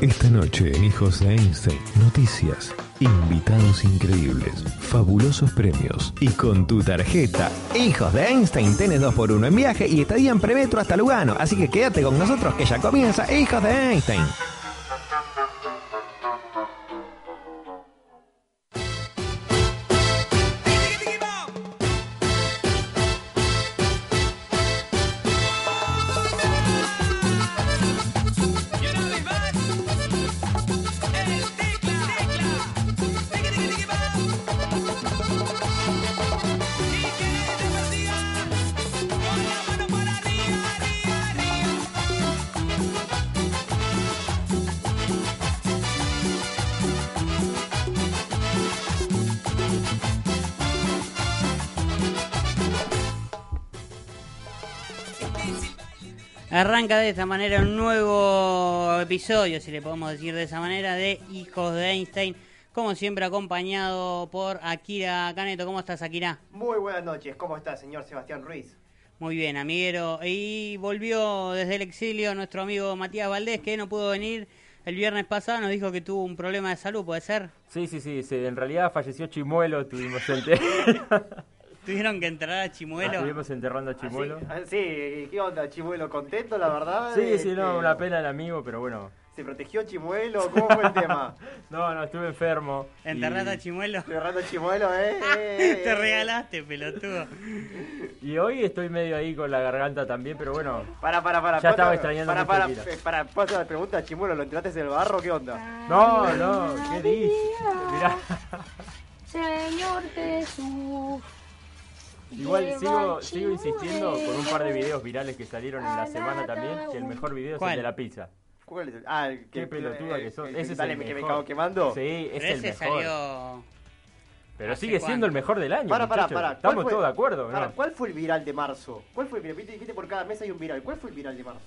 Esta noche Hijos de Einstein, noticias, invitados increíbles, fabulosos premios y con tu tarjeta Hijos de Einstein tenés 2 por 1 en viaje y estadía en premetro hasta Lugano, así que quédate con nosotros que ya comienza Hijos de Einstein. Arranca de esta manera un nuevo episodio, si le podemos decir de esa manera, de Hijos de Einstein. Como siempre, acompañado por Akira Caneto. ¿Cómo estás, Akira? Muy buenas noches, ¿cómo está, señor Sebastián Ruiz? Muy bien, amiguero. Y volvió desde el exilio nuestro amigo Matías Valdés, que no pudo venir el viernes pasado. Nos dijo que tuvo un problema de salud, ¿puede ser? Sí, sí, sí. sí. En realidad falleció Chimuelo, tuvimos el. Tuvieron que enterrar a Chimuelo. Estuvimos enterrando a Chimuelo. Ah, sí, sí, ¿qué onda, Chimuelo? ¿Contento, la verdad? Sí, sí, no, Este, una pena el amigo, pero bueno. ¿Se protegió Chimuelo? ¿Cómo fue el tema? No, no, estuve enfermo. ¿Enterraste y- a Chimuelo? Agarrando Chimuelo, ¿eh? eh, Te eh. regalaste, pelotudo. Y hoy estoy medio ahí con la garganta también, pero bueno. Para, para, para. Ya estaba ¿cuánto- extrañando Para, para, para, pasa la pregunta, Chimuelo, ¿lo entraste en el barro? ¿Qué onda? No, no, ¿qué dices? Mirá. Señor Jesús. Igual sigo, sigo insistiendo con un par de videos virales que salieron en la semana también, que el mejor video es ¿Cuál? el de la pizza. ¿Cuál es el? Ah, el Qué pelotuda que sos. Ese es dale, el que me mejor. cago quemando. Sí, es Pero el ese mejor. salió... Pero ¿Hace sigue siendo el mejor del año. Para, para, muchachos. para. Estamos todos de acuerdo, para, ¿no? ¿Cuál fue el viral de marzo? ¿Cuál fue el viral? Viste, dijiste por cada mes hay un viral. ¿Cuál fue el viral de marzo?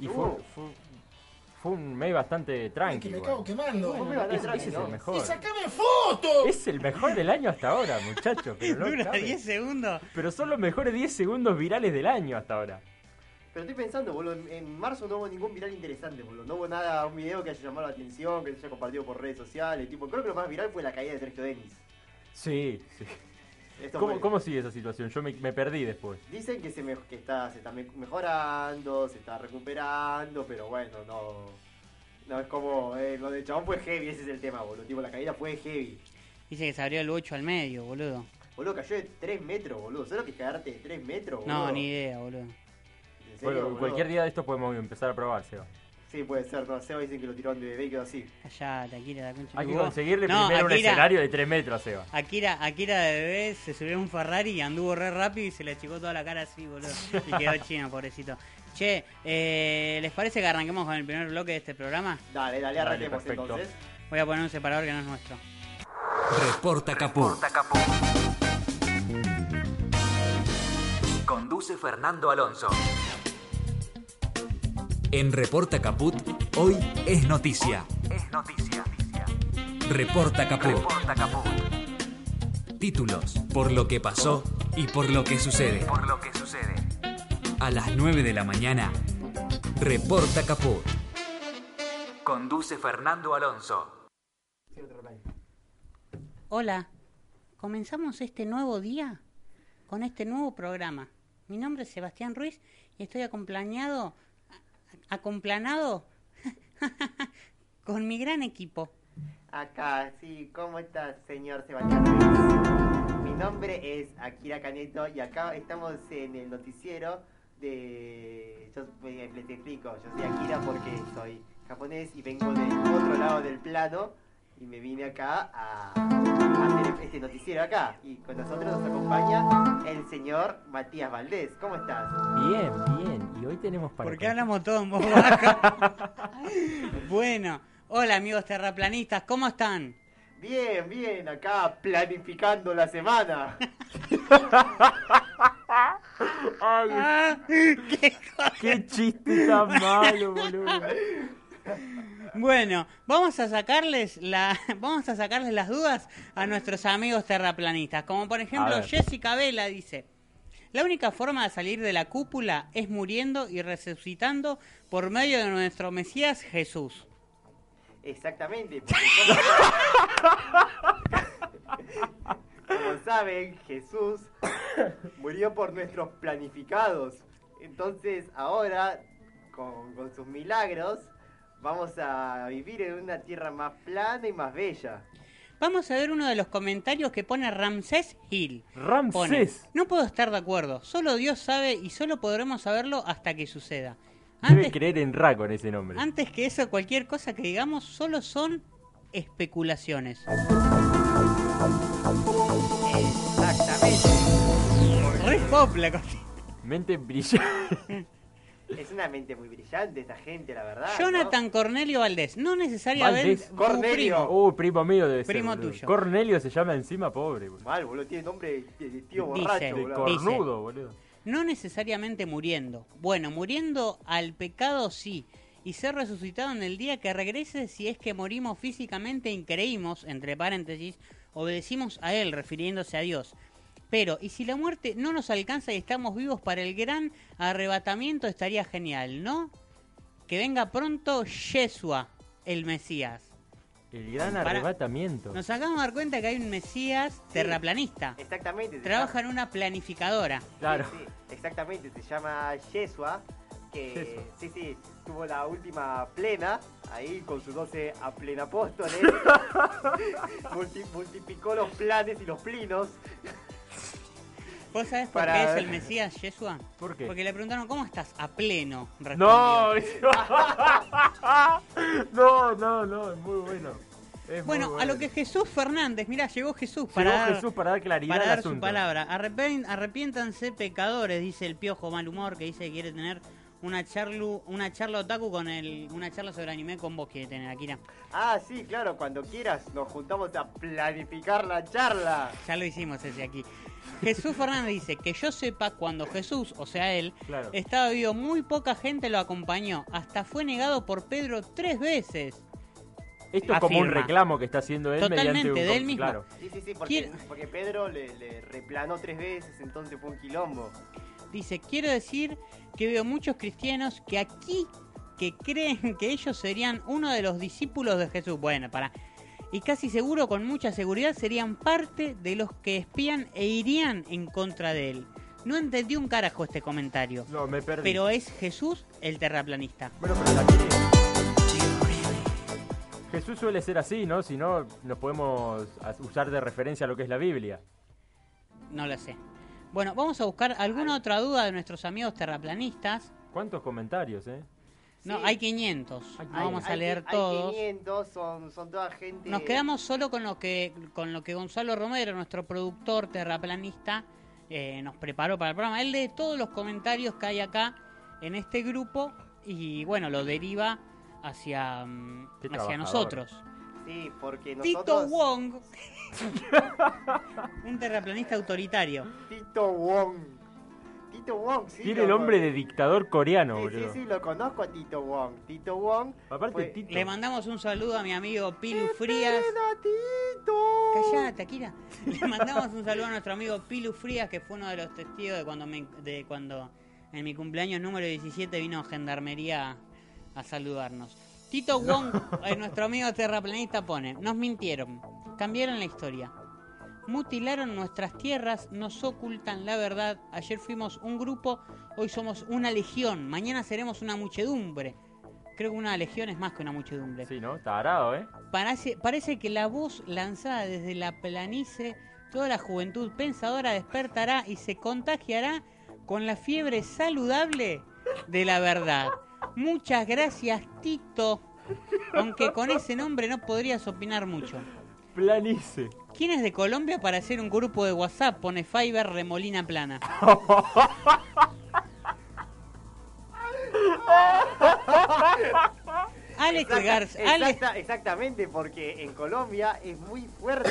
Y fue, Uh. fue, fue un mes bastante tranqui. que me quemando. Es ¿no? el mejor. ¡Y sacame fotos! Es el mejor del año hasta ahora, muchachos. Pero, no Dura cabe. 10 segundos. pero son los mejores 10 segundos virales del año hasta ahora. Pero estoy pensando, boludo, en, en marzo no hubo ningún viral interesante, boludo. No hubo nada, un video que haya llamado la atención, que se haya compartido por redes sociales. Tipo, creo que lo más viral fue la caída de Sergio Denis. Sí, sí. Esto ¿Cómo, fue- cómo sigue esa situación? Yo me, me perdí después. Dicen que se, me- que está, se está me- mejorando, se está recuperando, pero bueno, no. No es como. Eh, lo de chabón fue heavy, ese es el tema, boludo. Tipo, la caída fue heavy. Dice que se abrió el 8 al medio, boludo. Boludo, cayó de 3 metros, boludo. ¿Sabes lo que es cagarte de 3 metros, boludo? No, ni idea, boludo. ¿En serio, Bueno, boludo? cualquier día de esto podemos empezar a probar, Seba. Sí, puede ser, no. Seba dicen que lo tiraron de bebé y quedó así. Callate, Akira, la concha. Hay que conseguirle No, primero un escenario de 3 metros, Seba. Akira, Akira de bebé se subió a un Ferrari y anduvo re rápido y se le achicó toda la cara así, boludo. Y quedó chino, pobrecito. Che, eh, ¿les parece que arranquemos con el primer bloque de este programa? Dale, dale, Dale, arranquemos perfecto. entonces. Voy a poner un separador que no es nuestro. Reporta Caput. Conduce Fernando Alonso. En Reporta Caput, hoy es noticia. Es noticia. Reporta Caput. Títulos, por lo que pasó y por lo que sucede. Por lo que sucede. A las 9 de la mañana, Reporta Caput. Conduce Fernando Alonso. Hola, comenzamos este nuevo día con este nuevo programa. Mi nombre es Sebastián Ruiz y estoy acompañado, acomplanado con mi gran equipo. Acá, sí, ¿cómo estás, señor Sebastián? Mi nombre es Akira Caneto y acá estamos en el noticiero de... Yo eh, les explico, yo soy Akira porque soy japonés y vengo del otro lado del plano y me vine acá a, a hacer este noticiero acá. Y con nosotros nos acompaña el señor Matías Valdés. ¿Cómo estás? Bien, bien. Y hoy tenemos para. ¿Por qué hablamos todos en voz baja? bueno, hola amigos terraplanistas, ¿cómo están? Bien, bien, acá planificando la semana. Ay, Ah, qué cosa. qué chiste tan malo, boludo. Bueno, vamos a sacarles la, vamos a sacarles las dudas a nuestros amigos terraplanistas. Como por ejemplo. Jessica Vela dice: La única forma de salir de la cúpula es muriendo y resucitando por medio de nuestro Mesías Jesús. Exactamente. porque como- Como saben, Jesús murió por nuestros planificados. Entonces ahora, con, con sus milagros, vamos a vivir en una tierra más plana y más bella. Vamos a ver uno de los comentarios que pone Ramsés Hill. Pone, Ramsés. no puedo estar de acuerdo, solo Dios sabe y solo podremos saberlo hasta que suceda. Debe Antes, creer en Ra con ese nombre. antes que eso, cualquier cosa que digamos solo son especulaciones. Exactamente. Re pop la cosa. Mente brillante. Es una mente muy brillante esta gente, la verdad. ¿no? Jonathan Cornelio Valdés, no necesariamente Cornelio. primo. Uh, primo mío debe ser. Primo tuyo. Cornelio se llama encima, pobre, boludo. Mal, boludo, tiene nombre de, tío Dice, borracho, De boludo. Dice. cornudo, boludo. No necesariamente muriendo. Bueno, muriendo al pecado sí. Y ser resucitado en el día que regrese si es que morimos físicamente y creímos, entre paréntesis, obedecimos a Él, refiriéndose a Dios. Pero, ¿y si la muerte no nos alcanza y estamos vivos para el gran arrebatamiento? Estaría genial, ¿no? Que venga pronto Yeshua, el Mesías. El gran arrebatamiento. Nos acabamos de dar cuenta que hay un Mesías terraplanista. Exactamente. Trabaja en una planificadora. Claro. Sí, sí, exactamente, se llama Yeshua, que Yeshua. sí, sí, tuvo la última plena, ahí con sus 12 a plena apóstoles, Multi- multiplicó los planes y los plinos. ¿Vos sabés por Para- qué es el Mesías Yeshua? ¿Por qué? Porque le preguntaron, ¿cómo estás? A pleno. No, respondió. no, no, no, es muy bueno. Es muy Bueno, a lo que Jesús Fernández, mirá, llegó Jesús Llegó para dar, Jesús para dar claridad para al dar su palabra. Arrepiéntanse pecadores, dice el piojo mal humor, que dice que quiere tener una charlu, una charla otaku con el, una charla sobre anime con vos quiere tener, Akira. Ah, sí, claro, cuando quieras nos juntamos a planificar la charla. Ya lo hicimos ese aquí. Jesús Fernández dice que yo sepa cuando Jesús, o sea él, Claro. estaba vivo, muy poca gente lo acompañó. Hasta fue negado por Pedro tres veces. Esto es como un reclamo que está haciendo él Totalmente, mediante un de él mismo. Claro. Sí, sí, sí, porque, Pedro le, le replanó tres veces, entonces fue un quilombo. Dice, quiero decir que veo muchos cristianos que aquí que creen que ellos serían uno de los discípulos de Jesús. Bueno, para. Y casi seguro, con mucha seguridad, serían parte de los que espían e irían en contra de él. No entendí un carajo este comentario. No, me perdí. Pero es Jesús el terraplanista. Bueno, pero la. Jesús suele ser así, ¿no? Si no, nos podemos usar de referencia a lo que es la Biblia. No lo sé. Bueno, vamos a buscar alguna otra duda de nuestros amigos terraplanistas. ¿Cuántos comentarios, eh? No, Sí. hay 500. Hay- No vamos a leer hay todos. 500, son, son toda gente... Nos quedamos solo con lo que con lo que Gonzalo Romero, nuestro productor terraplanista, eh, nos preparó para el programa. Él lee todos los comentarios que hay acá en este grupo y bueno, lo deriva hacia, mm, hacia nosotros. Sí, porque Tito nosotros... Wong, un terraplanista autoritario. Tito Wong. Tito Wong, sí. Tiene el nombre con- de dictador coreano, Sí, sí, boludo. sí, lo conozco a Tito Wong. Tito Wong. Aparte, fue- Tito. Le mandamos un saludo a mi amigo Pilu Frías. ¡Esperen a Tito! Callate, Akira. Le mandamos un saludo a nuestro amigo Pilu Frías, que fue uno de los testigos de cuando me, de cuando en mi cumpleaños número 17 vino Gendarmería a saludarnos. Tito Wong, eh, nuestro amigo terraplanista, pone, nos mintieron, cambiaron la historia. Mutilaron nuestras tierras, nos ocultan la verdad. Ayer fuimos un grupo, hoy somos una legión, mañana seremos una muchedumbre. Creo que una legión es más que una muchedumbre. Sí, ¿no? Tarado, ¿eh? Parece, parece que la voz lanzada desde la planicie, toda la juventud pensadora despertará y se contagiará con la fiebre saludable de la verdad. Muchas gracias, Tito. Aunque con ese nombre no podrías opinar mucho. Planice. ¿Quién es de Colombia para hacer un grupo de WhatsApp? Pone Fiverr Remolina Plana. Alex Exacta- Garza. Alex, exacta- exactamente, porque en Colombia es muy fuerte.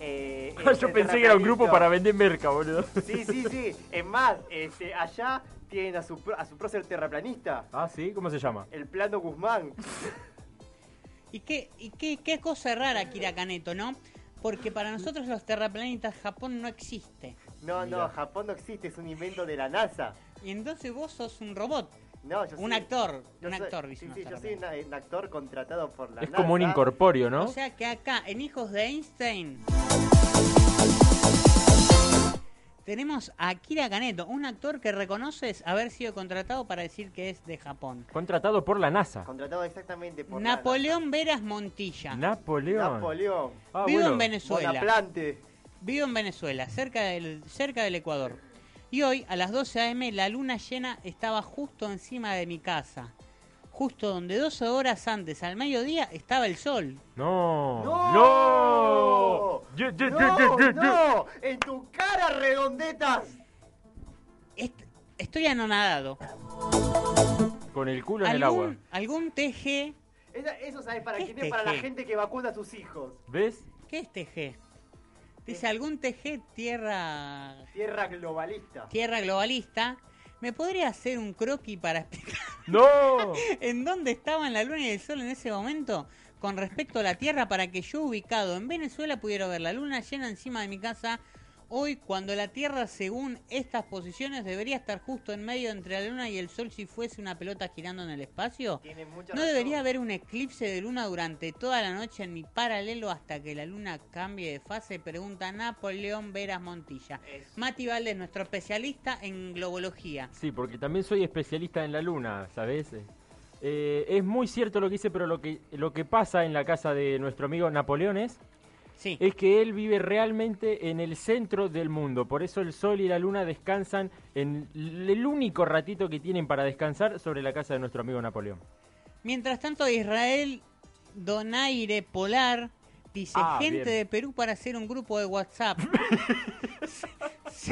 eh, el Yo pensé que era un grupo para vender merca, boludo. Sí, sí, sí. Es más, este, allá tienen a su, a su prócer terraplanista, Ah, sí, ¿cómo se llama? el plano Guzmán. ¿y qué, y qué, qué cosa rara, Kira Caneto, no? Porque para nosotros los terraplanistas Japón no existe. No, Mira. no, Japón no existe, es un invento de la NASA. Y entonces vos sos un robot. No, yo Un soy- actor, yo un soy- actor, Sí, sí, yo soy un actor contratado por la Es NASA. como un incorpóreo, ¿no? O sea que acá, en Hijos de Einstein, tenemos a Akira Kaneto, un actor que reconoces haber sido contratado para decir que es de Japón. Contratado por la NASA. Contratado exactamente por la Napoleón Veras Montilla. NASA. Napoleón. Napoleón. Ah, Vivo bueno. en Venezuela. Bonaplante. Vivo en Venezuela, cerca del, cerca del Ecuador. Y hoy, a las 12 a.m., la luna llena estaba justo encima de mi casa. Justo donde 12 horas antes, al mediodía, estaba el sol. No. ¡No! ¡No! ¡No! ¡En tu cara, redondetas! Est- estoy anonadado. Con el culo en el agua. ¿Algún, algún TG? Esa- Eso, ¿sabes para ¿Qué quién es es? Para la TG? gente que vacuna a sus hijos. ¿Ves? ¿Qué es TG? Dice algún TG tierra Tierra globalista. tierra globalista. ¿Me podría hacer un croquis para explicar ¡No! en dónde estaban la luna y el sol en ese momento con respecto a la Tierra para que yo ubicado en Venezuela pudiera ver la luna llena encima de mi casa hoy cuando la Tierra según estas posiciones debería estar justo en medio entre la luna y el sol si fuese una pelota girando en el espacio? Tiene mucha ¿No razón. debería haber un eclipse de luna durante toda la noche en mi paralelo hasta que la luna cambie de fase? Pregunta Napoleón Veras Montilla. Es- Mati Valdés, nuestro especialista en globología. Sí, porque también soy especialista en la luna, ¿sabes? Eh, es muy cierto lo que dice, pero lo que, lo que pasa en la casa de nuestro amigo Napoleón es, Sí. es que él vive realmente en el centro del mundo. Por eso el sol y la luna descansan en el único ratito que tienen para descansar sobre la casa de nuestro amigo Napoleón. Mientras tanto, Israel Donaire Polar dice: Ah, gente bien. de Perú para hacer un grupo de WhatsApp. se,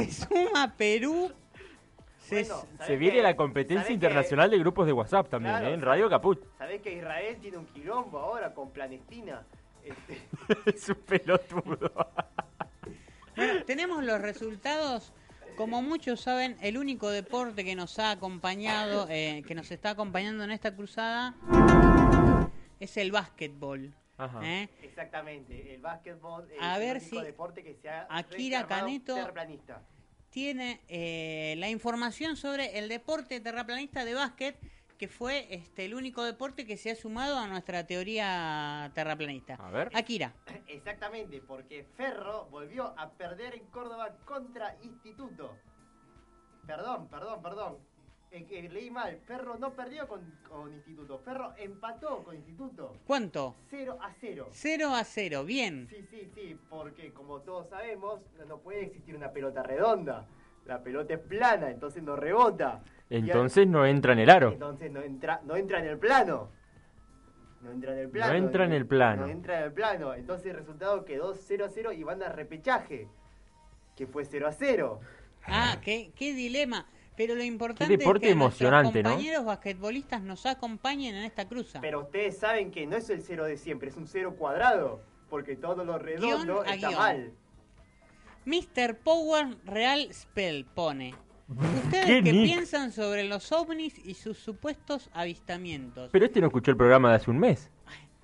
se suma Perú. Se, Bueno, Se ¿sabés viene la competencia ¿Sabés internacional de grupos de WhatsApp también, Claro, ¿eh? En Radio Caput. ¿Sabés que Israel tiene un quilombo ahora con Palestina? Este, es un pelotudo. Bueno, tenemos los resultados. Como muchos saben, el único deporte que nos ha acompañado, eh, que nos está acompañando en esta cruzada, es el básquetbol. Ajá. ¿eh? exactamente, el básquetbol es A ver el único si deporte que se ha Akira Caneto- terraplanista. Tiene eh, la información sobre el deporte terraplanista de básquet, que fue este, el único deporte que se ha sumado a nuestra teoría terraplanista. A ver. Akira, Exactamente, porque Ferro volvió a perder en Córdoba contra Instituto. Perdón, perdón, perdón. Eh, que leí mal. Ferro no perdió con, con Instituto. Ferro empató con Instituto. ¿cuánto? 0 a 0. 0 a 0, bien. Sí, sí, sí, porque como todos sabemos, no- no puede existir una pelota redonda. La pelota es plana, entonces no rebota. Entonces no entra en el aro. entonces no entra, no entra en el plano. No entra en el plano. No entra en el plano. No entra en el plano. Entonces el resultado quedó 0 a 0 y van a repechaje. Que fue 0 a 0. Ah, qué, qué dilema. Pero lo importante deporte es que nuestros emocionante, ¿no? compañeros basquetbolistas nos acompañen en esta cruza. Pero ustedes saben que no es el 0 de siempre, es un 0 cuadrado. Porque todo lo redondo Guión está guion. mal. Mr. Power Real Spell pone. ¿Ustedes ¿Qué piensan sobre los ovnis y sus supuestos avistamientos? Pero este no escuchó el programa de hace un mes.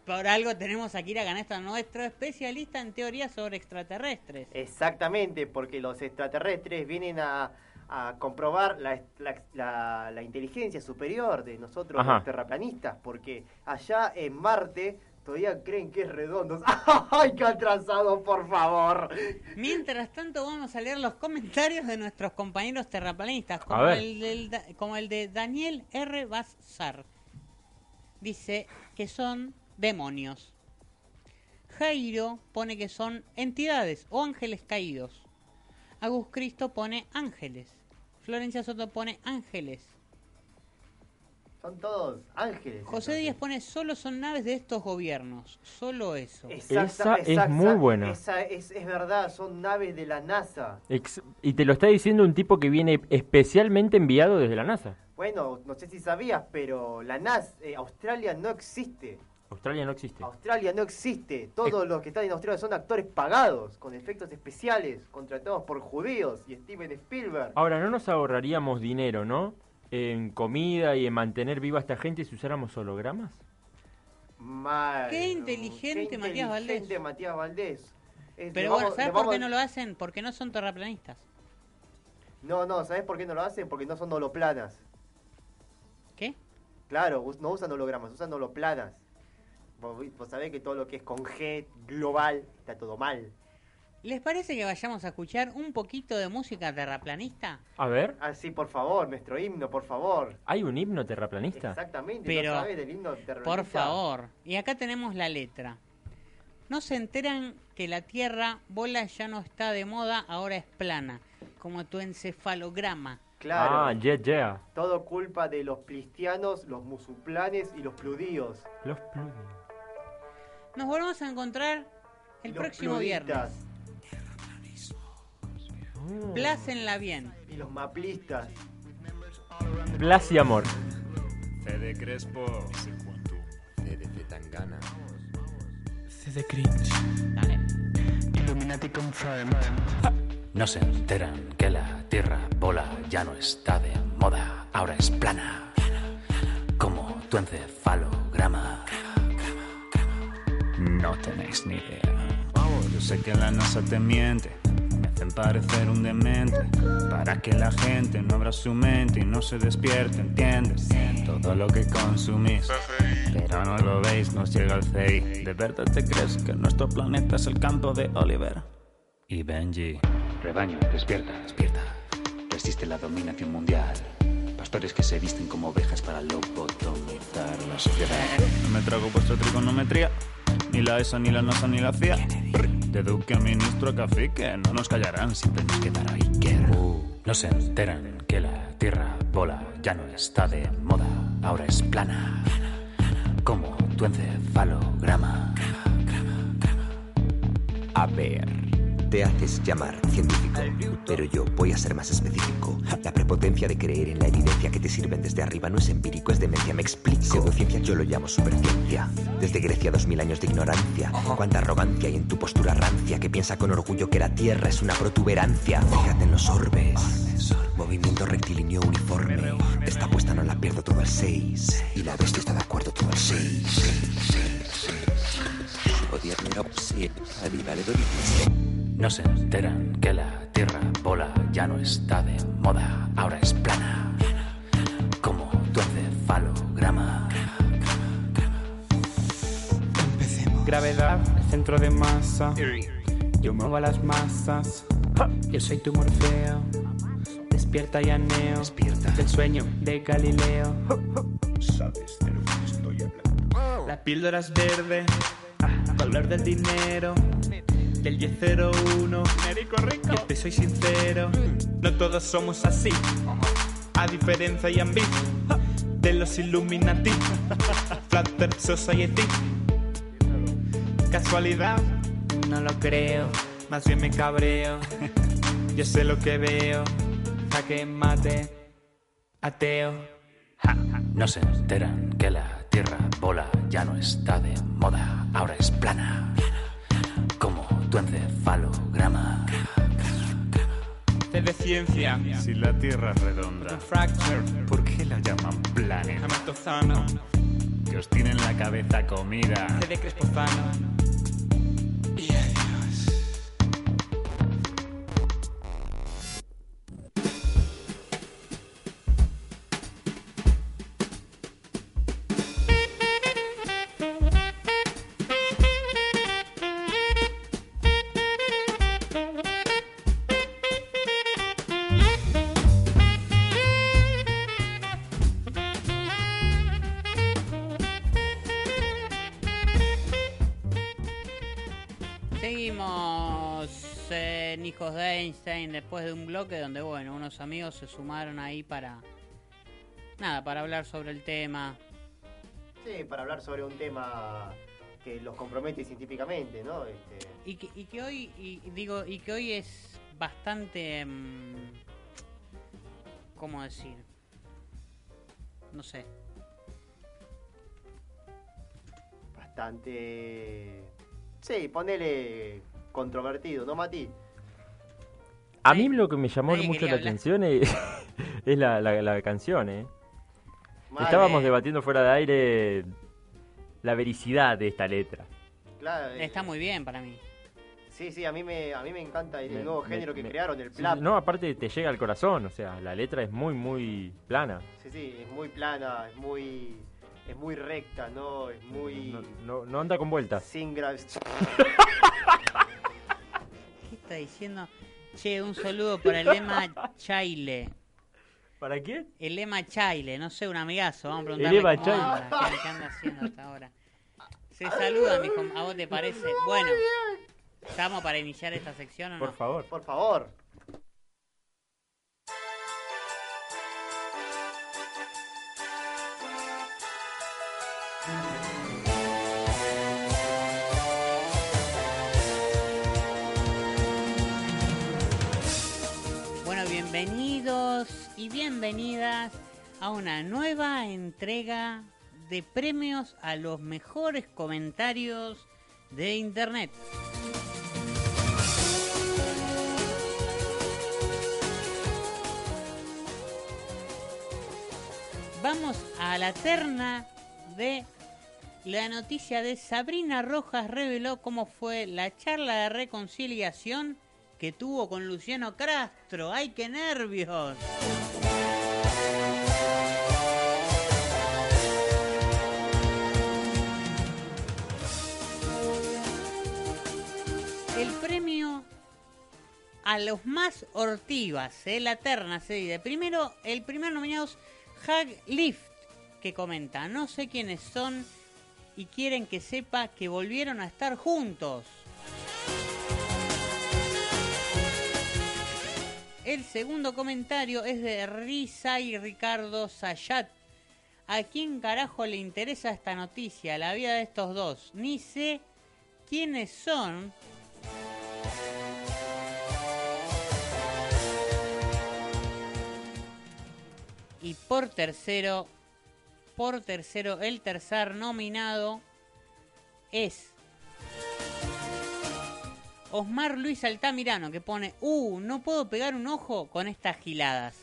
Por algo tenemos a Kira Canesta, nuestro especialista en teoría sobre extraterrestres. Exactamente, porque los extraterrestres vienen a, a comprobar la, la- la- la inteligencia superior de nosotros Ajá. los terraplanistas, porque allá en Marte todavía creen que es redondo. ¡Ay, qué atrasado, por favor! Mientras tanto vamos a leer los comentarios de nuestros compañeros terraplanistas, como, el, del como el de Daniel R. Bassar. Dice que son demonios. Jairo pone que son entidades o ángeles caídos. Agus Cristo pone ángeles. Florencia Soto pone ángeles. Son todos ángeles. José entonces. Díaz pone, solo son naves de estos gobiernos. Solo eso. Esa es muy buena. Esa es, es verdad, son naves de la NASA. Ex- y te lo está diciendo un tipo que viene especialmente enviado desde la NASA. Bueno, no sé si sabías, pero la NASA, eh, Australia no existe. Australia no existe. Australia no existe. Todos los que están en Australia son actores pagados, con efectos especiales, contratados por judíos y Steven Spielberg. Ahora, ¿no nos ahorraríamos dinero, no? En comida y en mantener viva a esta gente si usáramos hologramas. Mal. Qué inteligente Qué Matías Valdés. inteligente Matías Valdés. Es- Pero bueno, ¿sabes por vamos- qué no lo hacen? Porque no son terraplanistas. No, no, ¿sabes por qué no lo hacen? Porque no son holoplanas. ¿Qué? Claro, no usan hologramas, usan holoplanas. Vos, vos sabés que todo lo que es con G global está todo mal. ¿Les parece que vayamos a escuchar un poquito de música terraplanista? A ver, Ah, sí, por favor, nuestro himno, por favor. ¿hay un himno terraplanista? Exactamente, Pero, ¿no sabés del himno terrorista? Por favor. Y acá tenemos la letra. No se enteran que la Tierra bola ya no está de moda, ahora es plana, como tu encefalograma. Claro. Ah, yeah, yeah. Todo culpa de los cristianos, los musulmanes y los pludíos. Los plugins. Nos volvemos a encontrar el los próximo viernes. Plácenla bien. Y los maplistas. Plas y amor. Fede Crespo. Fede Zetangana. de cringe. Illuminati confirm. No se enteran que la Tierra bola ya no está de moda, ahora es plana. Como tu encefalograma. No tenéis ni idea. Yo sé que la NASA te miente. Hacen parecer un demente. Para que la gente no abra su mente y no se despierte, ¿entiendes? Todo lo que consumís. Pero no lo veis, nos llega el CI. ¿De verdad te crees que nuestro planeta es el campo de Oliver? Y Benji. Rebaño, despierta, despierta. Resiste la dominación mundial. Pastores que se visten como ovejas para lobotomizar la sociedad. No me trago vuestra trigonometría. Ni la ESA, ni la NASA, ni la CIA. De duque a ministro a cacique. No nos callarán, siempre nos quedará Iker. No se enteran que la Tierra bola ya no está de moda, ahora es plana. Como tu encefalograma. A ver, te haces llamar científico, pero yo voy a ser más específico. La prepotencia de creer en la evidencia que te sirven desde arriba no es empírico, es demencia, me explico. Pseudociencia yo lo llamo superciencia. Desde Grecia dos mil años de ignorancia. Cuánta arrogancia hay en tu postura rancia que piensa con orgullo que la Tierra es una protuberancia. Fíjate en los orbes. Movimiento rectilíneo uniforme. Esta apuesta no la pierdo todo el 6. Y la bestia está de acuerdo todo el 6. No se enteran que la Tierra bola ya no está de moda, ahora es plana. Como tu encefalograma. Gravedad, centro de masa. Yo muevo a las masas. Yo soy tu Morfeo. Despierta y aneo. Despierta. Del sueño de Galileo. Sabes de lo que estoy hablando. La píldora es verde. Color del dinero. Del 1001. Yo te soy sincero. No todos somos así. A diferencia y ambi de los Illuminati. Flatter Society. ¿Casualidad? No lo creo, más bien me cabreo. Yo sé lo que veo, jaque mate, ateo. No se enteran que la Tierra bola ya no está de moda, ahora es plana. Tu encefalograma. De ciencia, Si la Tierra es redonda, ¿por qué la llaman planet? amatozano, Que os tienen la cabeza comida. De crespozano. Después de un bloque donde, bueno, unos amigos se sumaron ahí para nada, para hablar sobre el tema. Sí, para hablar sobre un tema que los compromete científicamente, ¿no? Este, Y que, y que hoy, y, digo, y que hoy es bastante... mm, ¿Cómo decir? No sé. bastante... Sí, ponele controvertido, ¿no, Mati? A mí lo que me llamó Nadie mucho la hablar. atención es, es la, la- la canción, ¿eh? Estábamos debatiendo fuera de aire la vericidad de esta letra. Claro, eh, Está muy bien para mí. Sí, sí, a mí me, a mí me encanta el Me- nuevo me- género que me- crearon, el Sí, plap. No, aparte te llega al corazón, o sea, la letra es muy, muy plana. Sí, sí, es muy plana, es muy es muy recta, ¿no? Es muy No, no, no anda con vueltas. sin gra- ¿Qué está diciendo? Che, un saludo para el Lema Chaile. ¿Para quién? El Lema Chaile, no sé, un amigazo. Vamos a preguntarle Ema cómo Chaile. anda, qué, anda haciendo hasta ahora. Se saluda, mijo. ¿A vos te parece? Bueno, ¿estamos para iniciar esta sección o no? Por favor. Por favor. Y bienvenidas a una nueva entrega de premios a los mejores comentarios de Internet. Vamos a la terna de la noticia de Sabrina Rojas reveló cómo fue la charla de reconciliación que tuvo con Luciano Castro. ¡Ay, qué nervios! El premio a los más ortivas, ¿eh? la terna se divide. Primero, el primer nominado es Hag Lift, que comenta, no sé quiénes son y quieren que sepa que volvieron a estar juntos. El segundo comentario es de Risa y Ricardo Sayat. ¿A quién carajo le interesa esta noticia? La vida de estos dos. Ni sé quiénes son. Y por tercero, por tercero, el tercer nominado es Osmar Luis Altamirano, que pone, uh, no puedo pegar un ojo con estas giladas.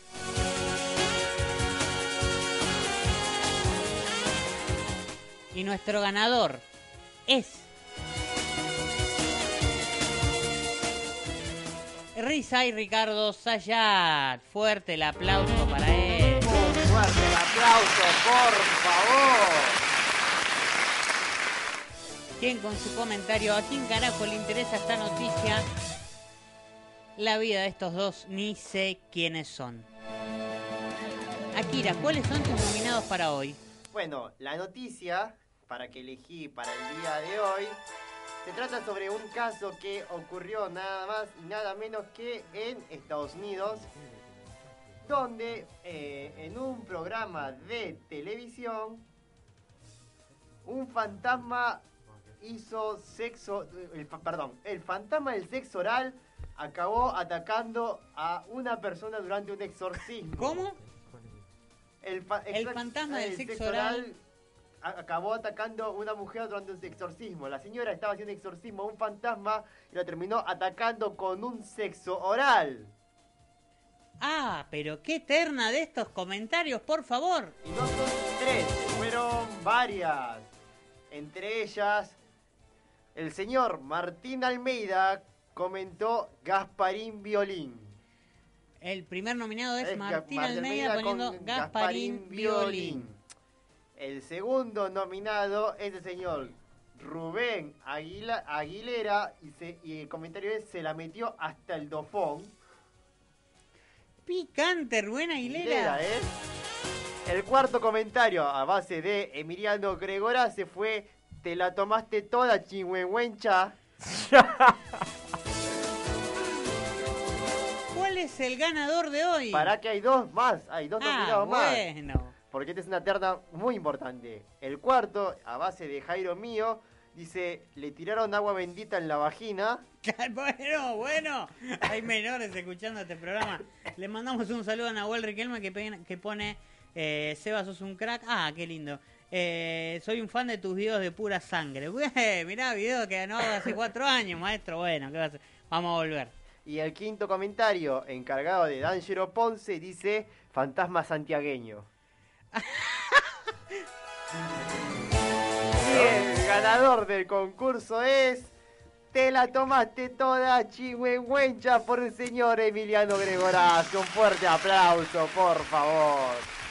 Y nuestro ganador es... Risa y Ricardo Sayat. Fuerte el aplauso para él. Fuerte el aplauso, por favor. Quien con su comentario, ¿a quién carajo le interesa esta noticia? La vida de estos dos, ni sé quiénes son. Akira, ¿cuáles son tus nominados para hoy? Bueno, la noticia para que elegí para el día de hoy se trata sobre un caso que ocurrió nada más y nada menos que en Estados Unidos, donde eh, en un programa de televisión un fantasma hizo sexo, el fa- perdón, el fantasma del sexo oral acabó atacando a una persona durante un exorcismo. ¿Cómo? El, fa- El exact- fantasma del el sexo oral acabó atacando a una mujer durante un exorcismo. La señora estaba haciendo exorcismo a un fantasma y lo terminó atacando con un sexo oral. Ah, pero qué terna de estos comentarios, por favor. Y no son tres, fueron varias. Entre ellas, el señor Martín Almeida comentó Gasparín Violín. El primer nominado es Martín Martín Almeida Almeida poniendo con Gasparín Violín. El segundo nominado es el señor Rubén Aguila- Aguilera y, se- y el comentario es se la metió hasta el dofón. Picante, Rubén Aguilera. Aguilera, ¿eh? El cuarto comentario a base de Emiliano Gregora se fue te la tomaste toda chingüengüencha. ¿Cuál es el ganador de hoy? Para que hay dos más, hay dos ah, nominados más. bueno. porque esta es una terna muy importante. El cuarto, a base de Jairo Mío, dice, le tiraron agua bendita en la vagina. bueno, bueno, hay menores escuchando este programa. Le mandamos un saludo a Nahuel Riquelme que pone, eh, Seba, sos un crack. Ah, qué lindo. Eh, soy un fan de tus videos de pura sangre. Güey, mirá, video que ganó hace cuatro años, maestro. Bueno, ¿qué va a hacer? Vamos a volver. Y el quinto comentario, encargado de D'Angelo Ponce, dice, fantasma santiagueño. y el ganador del concurso es... Te la tomaste toda, chihuehuencha, por el señor Emiliano Gregorazzi. Un fuerte aplauso, por favor.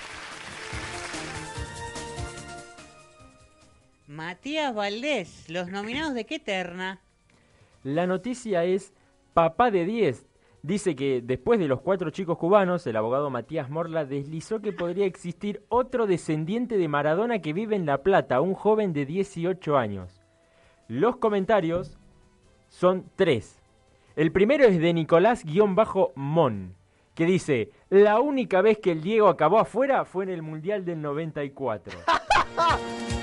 Matías Valdés, los nominados de qué terna. La noticia es Papá de 10. Dice que después de los cuatro chicos cubanos, el abogado Matías Morla deslizó que podría existir otro descendiente de Maradona que vive en La Plata, un joven de 18 años. Los comentarios son tres. El primero es de Nicolás-Mon, que dice, la única vez que el Diego acabó afuera fue en el Mundial del 94.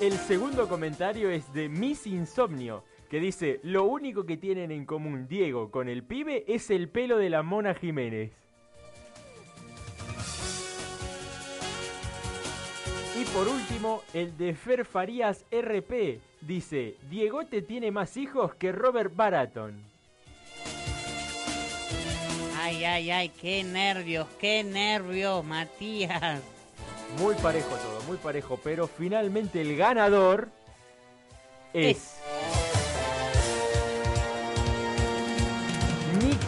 El segundo comentario es de Miss Insomnio, que dice, lo único que tienen en común Diego con el pibe es el pelo de la Mona Jiménez. Y por último, el de Fer Farías RP, dice, Diegote tiene más hijos que Robert Baraton. Ay, ay, ay, qué nervios, qué nervios, Matías. Muy parejo todo, muy parejo, pero finalmente el ganador es...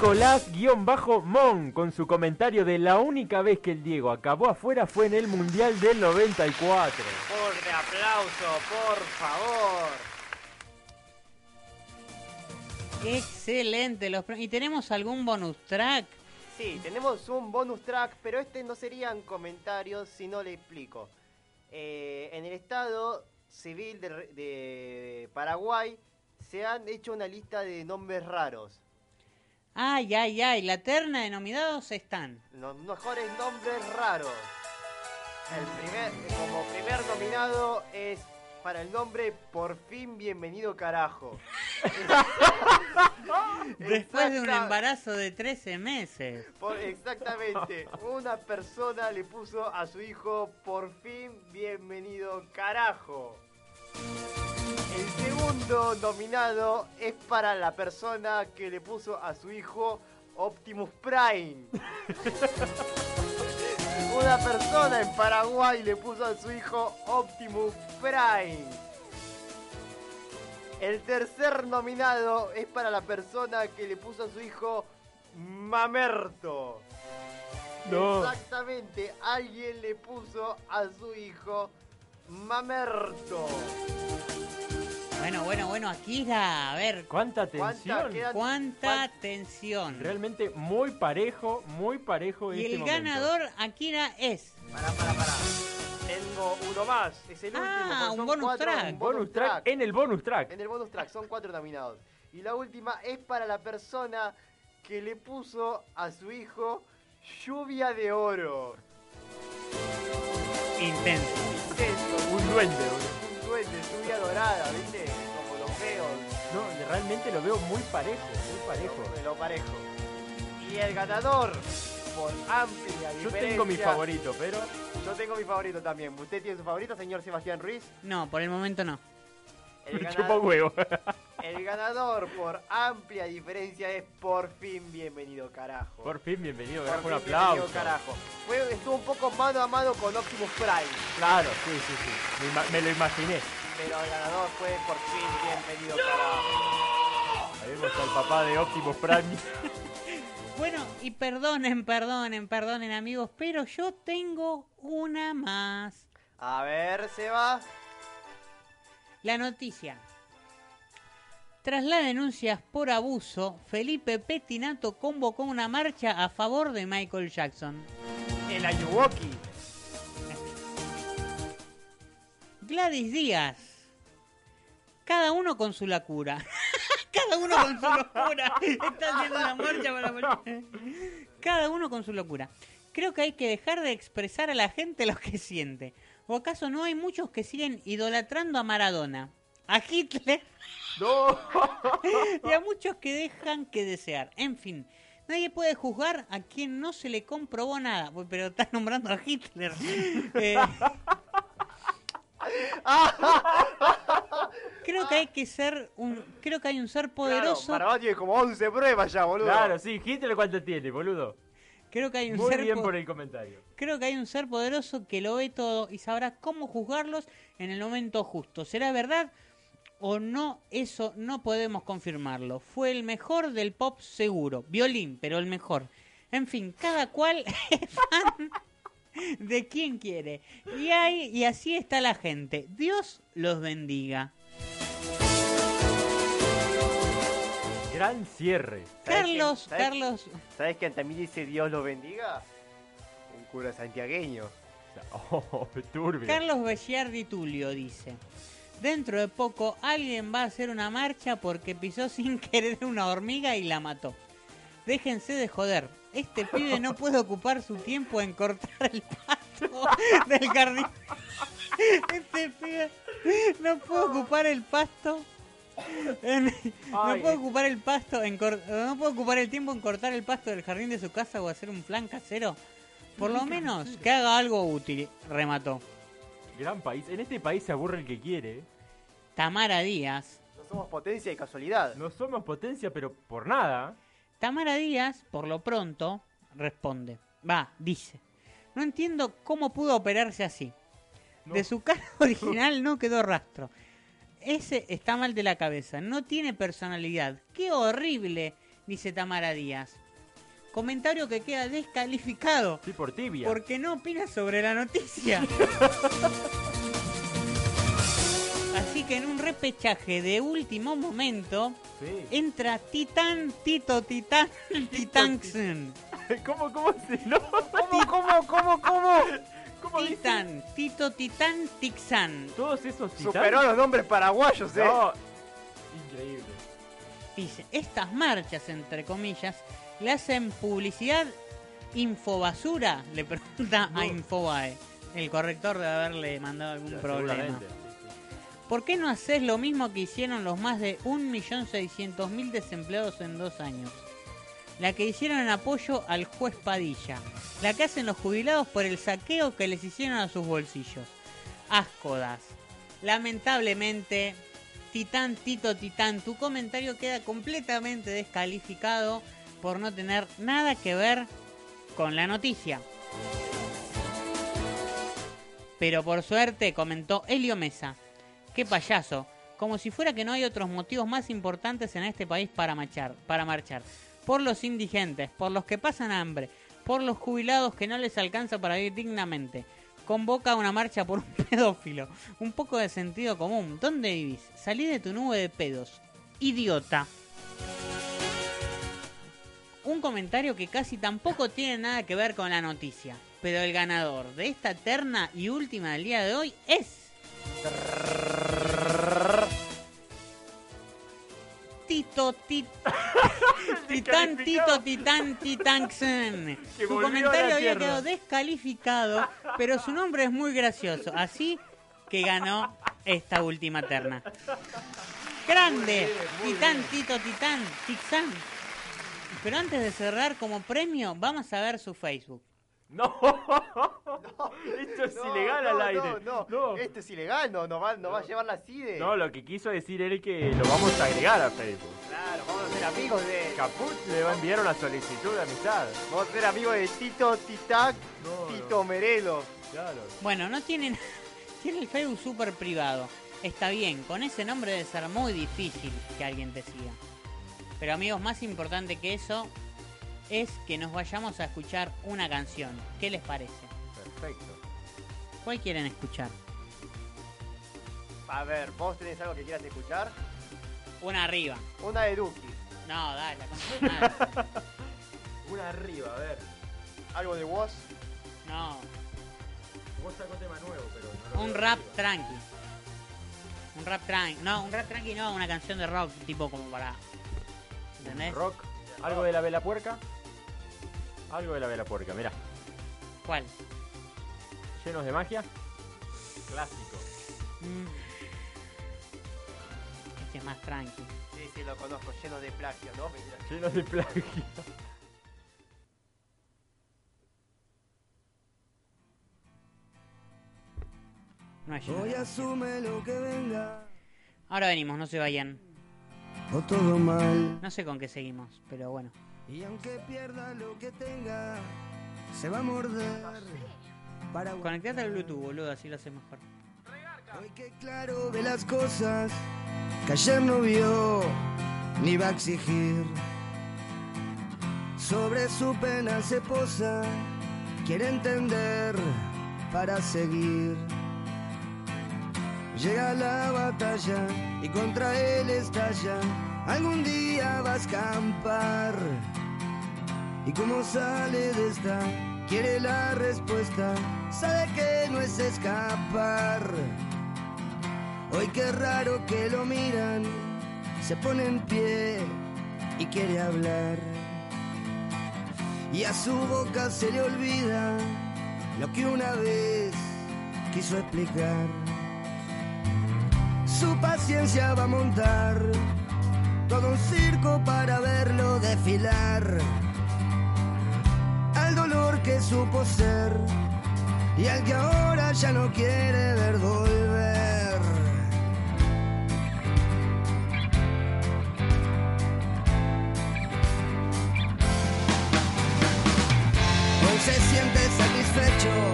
Nicolás-Mon con su comentario de la única vez que el Diego acabó afuera fue en el Mundial del 94. Fuerte aplauso, por favor. Excelente. Los ¿Y tenemos algún bonus track? Sí, tenemos un bonus track, pero este no serían comentarios si no le explico. Eh, en el estado civil de, Paraguay se han hecho una lista de nombres raros. Ay, ay, ay, la terna de nominados están. Los mejores nombres raros. El primer, como primer nominado es para el nombre Por fin bienvenido carajo. Después de un embarazo de 13 meses. Por- exactamente. Una persona le puso a su hijo por fin bienvenido carajo. El segundo nominado es para la persona que le puso a su hijo Optimus Prime. Una persona en Paraguay le puso a su hijo Optimus Prime. El tercer nominado es para la persona que le puso a su hijo Mamerto. No. Exactamente, alguien le puso a su hijo Mamerto. Bueno, bueno, bueno, Akira, a ver. ¿Cuánta tensión? queda- ¿Cuánta tensión? Realmente muy parejo, muy parejo Y este el momento. ganador, Akira, es. Pará, pará, pará. Tengo uno más, es el último. Ah, porque un bonus cuatro- track. un Bonus track en el bonus track. En el bonus track, son cuatro nominados. Y la última es para la persona que le puso a su hijo lluvia de oro. Intenso. Intenso. Un duende, boludo. Un duende, lluvia dorada, ¿viste? Como los veo. No, realmente lo veo muy parejo, muy parejo. Me lo parejo. Y el ganador, por amplia Yo diferencia. tengo mi favorito, pero Yo tengo mi favorito también. ¿Usted tiene su favorito, señor Sebastián Ruiz? No, por el momento no. El, me gana- chupa un huevo. el ganador, por amplia diferencia, es por fin bienvenido, carajo. Por fin, bienvenido, gracias, un aplauso. carajo. Fue, estuvo un poco mano a mano con Optimus Prime, Claro, sí, sí, sí. Me lo imaginé. pero el ganador fue por fin bienvenido, carajo. Ahí vemos al papá de Optimus Prime. Bueno, y perdonen, perdonen, perdonen amigos, pero yo tengo una más. A ver, Seba. La noticia. Tras las denuncias por abuso, Felipe Pettinato convocó una marcha a favor de Michael Jackson. El Ayuwoki. Gladys Díaz. Cada uno con su locura. Cada uno con su locura. Está haciendo una marcha para... Cada uno con su locura. Creo que hay que dejar de expresar a la gente lo que siente. ¿O acaso no hay muchos que siguen idolatrando a Maradona, a Hitler y a muchos que dejan que desear? En fin, nadie puede juzgar a quien no se le comprobó nada. Pero estás nombrando a Hitler. Eh, creo que hay que ser un... Creo que hay un ser poderoso... Claro, Maradona tiene como 11 pruebas ya, boludo. Claro, sí, Hitler cuánto tiene, boludo. Creo que hay un Muy ser bien po- por el comentario. Creo que hay un ser poderoso que lo ve todo y sabrá cómo juzgarlos en el momento justo. ¿Será verdad o no? Eso no podemos confirmarlo. Fue el mejor del pop seguro. Violín, pero el mejor. En fin, cada cual es fan de quien quiere. Y, hay, y así está la gente. Dios los bendiga. Gran cierre. Carlos, ¿Sabes- Carlos. ¿Sabes quién también dice Dios los bendiga? Un cura santiagueño. Oh, turbio. Carlos Belliardi Tulio dice: Dentro de poco alguien va a hacer una marcha porque pisó sin querer una hormiga y la mató. Déjense de joder. Este pibe no puede ocupar su tiempo en cortar el pasto del jardín. Este pibe no puede ocupar el pasto. En- no eh. ocupar el pasto en cor- no puede ocupar el tiempo en cortar el pasto del jardín de su casa o hacer un plan casero. Por lo menos que haga algo útil, remató. Gran país. En este país se aburre el que quiere. Tamara Díaz. No somos potencia y casualidad. No somos potencia, pero por nada. Tamara Díaz, por lo pronto, responde. Va, dice. No entiendo cómo pudo operarse así. De su cara original no quedó rastro. Ese está mal de la cabeza, no tiene personalidad. ¡Qué horrible! Dice Tamara Díaz. Comentario que queda descalificado. Sí, por tibia. Porque no opina sobre la noticia. Así que en un repechaje de último momento entra Titán Tito Titán Titanxen. ¿Cómo, cómo se no? ¿Cómo, cómo, cómo, cómo? Titán, Tito Titán Tixan. Todos esos titanes. Superó a los nombres paraguayos, eh. No. Increíble. Dice, estas marchas, entre comillas, le hacen publicidad infobasura, le pregunta a Infobae, el corrector de haberle mandado algún problema. ¿Por qué no haces lo mismo que hicieron los más de 1.600.000 desempleados en dos años? La que hicieron en apoyo al juez Padilla. La que hacen los jubilados por el saqueo que les hicieron a sus bolsillos. Ascodas. Lamentablemente, Titán, Tito, Titán, tu comentario queda completamente descalificado por no tener nada que ver con la noticia. Pero por suerte, comentó Helio Mesa, qué payaso, como si fuera que no hay otros motivos más importantes en este país para marchar, para marchar. Por los indigentes, por los que pasan hambre, por los jubilados que no les alcanza para vivir dignamente. Convoca una marcha por un pedófilo. Un poco de sentido común. ¿Dónde vivís? Salí de tu nube de pedos. Idiota. Un comentario que casi tampoco tiene nada que ver con la noticia. Pero el ganador de esta terna y última del día de hoy es... Tito, Tit- Titán, Tito, Titán, Titanxen. Su comentario había quedado descalificado, pero su nombre es muy gracioso. Así que ganó esta última terna. Grande, Titán, Tito, Titán, Tixan. Pero antes de cerrar como premio, vamos a ver su Facebook. No, esto es No, ilegal no, al aire. No, no, esto es ilegal, no, no va, no va a llevar la CIDE. No, lo que quiso decir él que lo vamos a agregar a Facebook. Claro, vamos a ser amigos de. Caput le va a enviar una solicitud de amistad. Vamos a ser amigos de Tito Titac, Tito Merelo. Claro. Bueno, no tienen. Tiene el Facebook súper privado. Está bien, con ese nombre debe ser muy difícil que alguien te siga. Pero amigos, más importante que eso es que nos vayamos a escuchar una canción. ¿Qué les parece? Perfecto. ¿Cuál quieren escuchar? A ver, ¿vos tenés algo que quieras escuchar? Una arriba. Una de Duki. No, dale, la. Una arriba, a ver. Algo de vos. No, Vos sacó tema nuevo, pero no lo un rap arriba. tranqui. Un rap tranqui. No, un rap tranqui no, una canción de rock, tipo como para. ¿Entendés? Rock. ¿Algo de la vela puerca? Algo de la vela puerca, mira. ¿Cuál? Llenos de magia. Clásico. Mm. Este es más tranqui. Sí, sí, lo conozco, lleno de plagio, ¿no? Llenos de plagio. No es lleno Hoy de- asume lo que venga, Ahora venimos, no se vayan. O todo mal. No sé con qué seguimos, pero bueno. Y aunque pierda lo que tenga, se va a morder. Para Conectate al Bluetooth, boludo, así lo haces mejor. Hoy que claro ve las cosas que ayer no vio ni va a exigir. Sobre su pena se posa, quiere entender para seguir. Llega la batalla y contra él estalla. Algún día va a escampar. Y como sale de esta, quiere la respuesta. Sabe que no es escapar. Hoy qué raro que lo miran, se pone en pie y quiere hablar. Y a su boca se le olvida lo que una vez quiso explicar. Su paciencia va a montar todo un circo para verlo desfilar. Al dolor que supo ser y al que ahora ya no quiere ver volver. Hoy se siente satisfecho,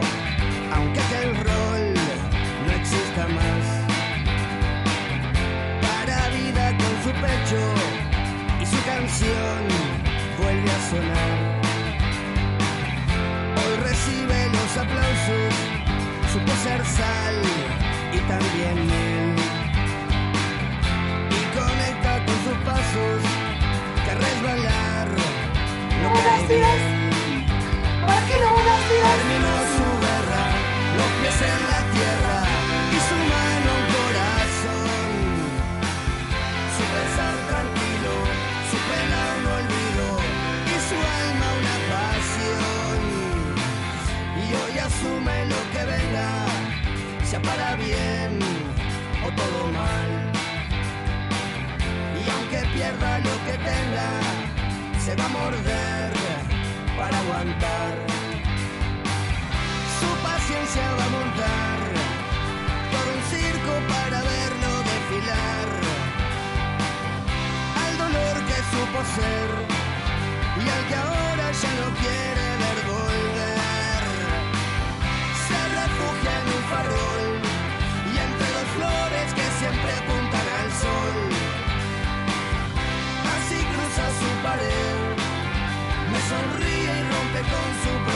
vuelve a sonar. Hoy recibe los aplausos, supo ser sal y también miel. Y conecta con sus pasos, que resbalar no cae bien. Terminó su guerra, asume lo que venga, sea para bien o todo mal. Y aunque pierda lo que tenga, se va a morder para aguantar. Su paciencia va a montar todo un circo para verlo desfilar. Al dolor que supo ser y al que ahora ya no quiere sonríe y rompe con su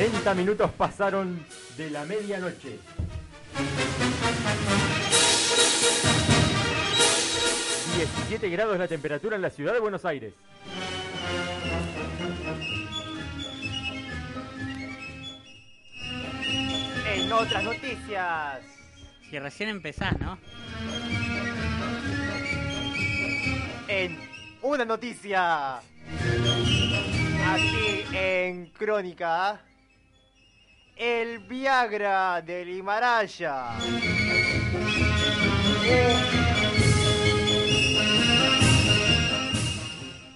40 minutos pasaron de la medianoche. ...17 grados la temperatura en la ciudad de Buenos Aires. En otras noticias. Si recién empezás, ¿no? En una noticia. Aquí en Crónica. El Viagra del Himalaya.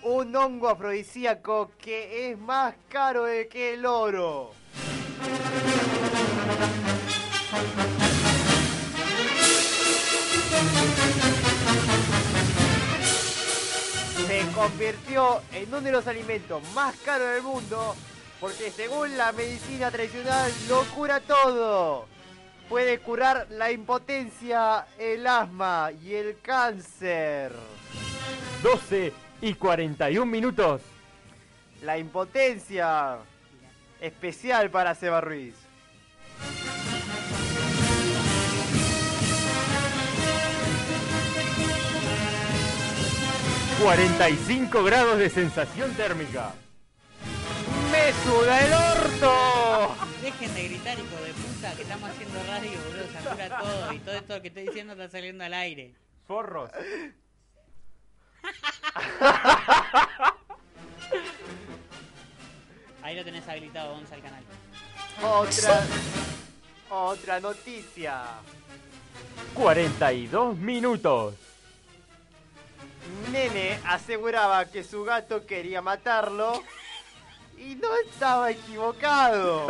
Un hongo afrodisíaco que es más caro de que el oro. Se convirtió en uno de los alimentos más caros del mundo porque según la medicina tradicional lo cura todo. Puede curar la impotencia, el asma y el cáncer. 12 y 41 minutos. La impotencia especial para Seba Ruiz. 45 grados de sensación térmica. ¡Me suda el orto! Dejen de gritar, hijo de puta, que estamos haciendo radio, boludo. Satura todo y todo esto que estoy diciendo está saliendo al aire. Forros. Ahí lo tenés habilitado, Gonza, al canal. Otra, otra noticia. 42 minutos. Nene aseguraba que su gato quería matarlo y no estaba equivocado.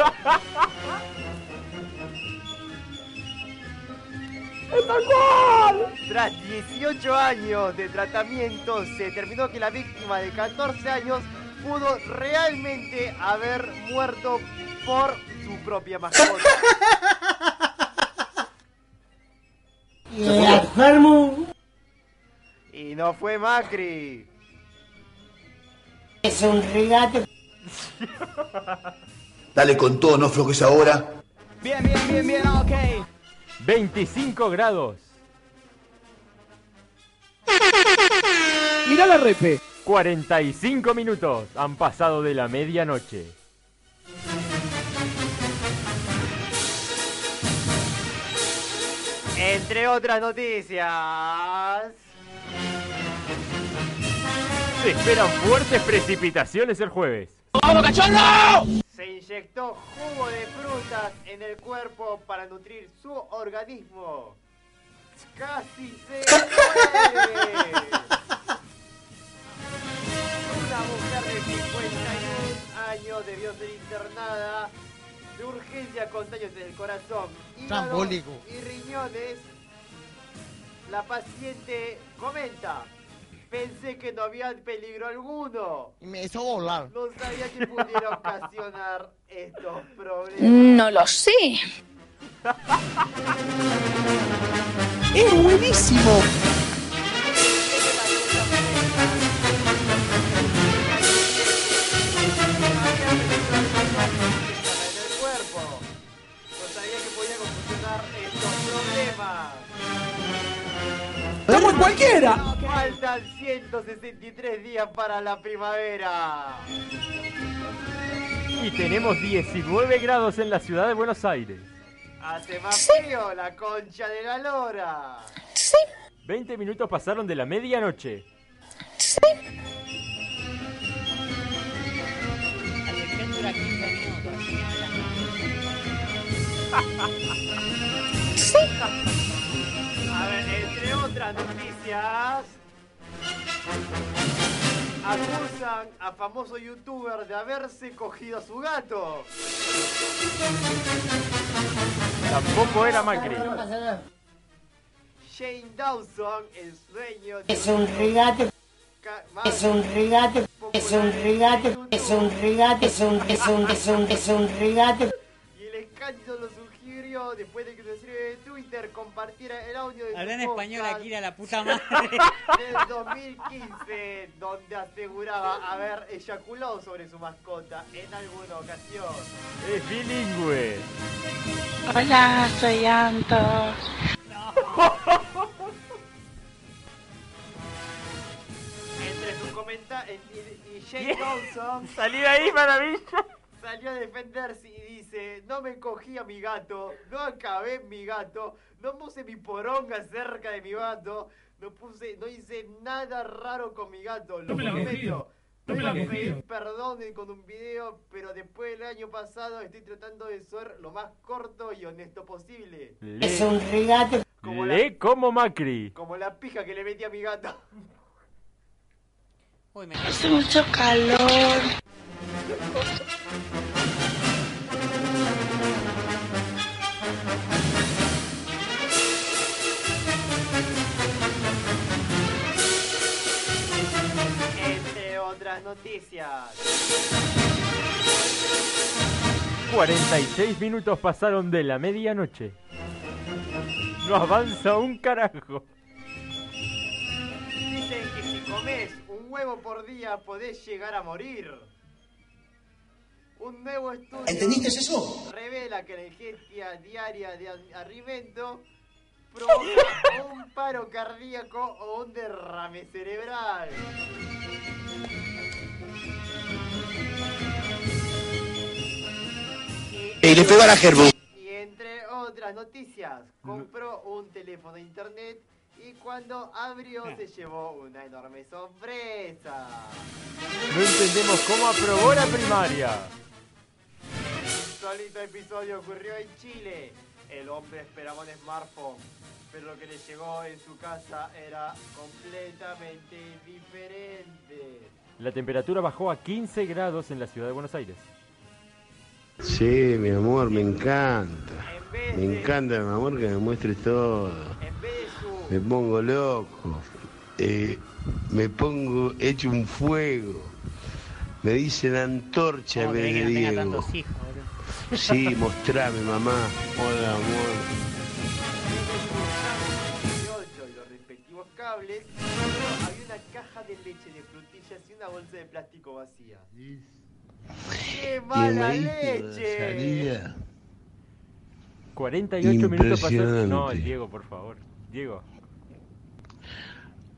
Tras 18 años de tratamiento, se determinó que la víctima de 14 años pudo realmente haber muerto por su propia mascota. Y no fue Macri. Es un regate. Dale con todo, no flojes ahora. Bien, bien, bien, bien, ok. 25 grados. Mira la repe. 45 minutos han pasado de la medianoche. Entre otras noticias. Se esperan fuertes precipitaciones el jueves. ¡Vamos, cachorro! Se inyectó jugo de frutas en el cuerpo para nutrir su organismo. Casi se muere. Una mujer de 51 años debió ser internada de urgencia con daños en el corazón, hígado y riñones. La paciente comenta. Pensé que no había peligro alguno. Y me hizo volar. No sabía que pudiera ocasionar estos problemas. No lo sé. ¡Es buenísimo! Faltan 163 días para la primavera. Y tenemos 19 grados en la ciudad de Buenos Aires. Hace más frío la concha de la lora. 20 minutos pasaron de la medianoche. La sección dura 15 minutos. así que A ver, entre otras noticias. Acusan a famoso youtuber de haberse cogido a su gato. Tampoco era Macri. Shane Dawson, el sueño de Es un regate. Es un regate. Es un regate. Es un regate. Es un, es un, es un, es un regate. Y el escándalo surgió esto después de que de Twitter compartiera el audio de Habla en su español aquí a la puta madre. del 2015, donde aseguraba haber eyaculado sobre su mascota en alguna ocasión. Es bilingüe. Hola, soy Anto. Entre sus comentarios y, y Dawson Salí de ahí, maravilla. Salió a defenderse y dice, no me cogí a mi gato, no acabé mi gato, no puse mi poronga cerca de mi gato, no puse, no hice nada raro con mi gato, lo No me la cogí. prometo. No me Voy la a cogí. pedir perdón con un video, pero después del año pasado estoy tratando de ser lo más corto y honesto posible. Le, regate. Como la, le como Macri. como la pija que le metí a mi gato. Uy, me Hace mucho calor. Otras noticias. 46 minutos pasaron de la medianoche. No avanza un carajo. Dicen que si comes un huevo por día podés llegar a morir. Un nuevo estudio ¿Entendiste eso? revela que la ingesta diaria de al- alimento provoca un paro cardíaco o un derrame cerebral. Y le pegó a la Gerbu. Y entre otras noticias, compró un teléfono de internet y cuando abrió se llevó una enorme sorpresa. No entendemos cómo aprobó la primaria. Solito episodio ocurrió en Chile. El hombre esperaba un smartphone, pero lo que le llegó en su casa era completamente diferente. La temperatura bajó a 15 grados en la ciudad de Buenos Aires. Sí, mi amor, me encanta. Me encanta, mi amor, que me muestres todo. en vez de su Me pongo loco. Eh, me pongo hecho un fuego. Me dicen antorcha en ¿Cómo vez de Diego. Sí, mostrame, mamá. Hola, amor. 18 y los respectivos cables, había una caja de leche de frutillas y una bolsa de plástico vacía. ¡Qué Y mala leche! salida. 48 minutos pasaron. No, Diego, por favor. Diego.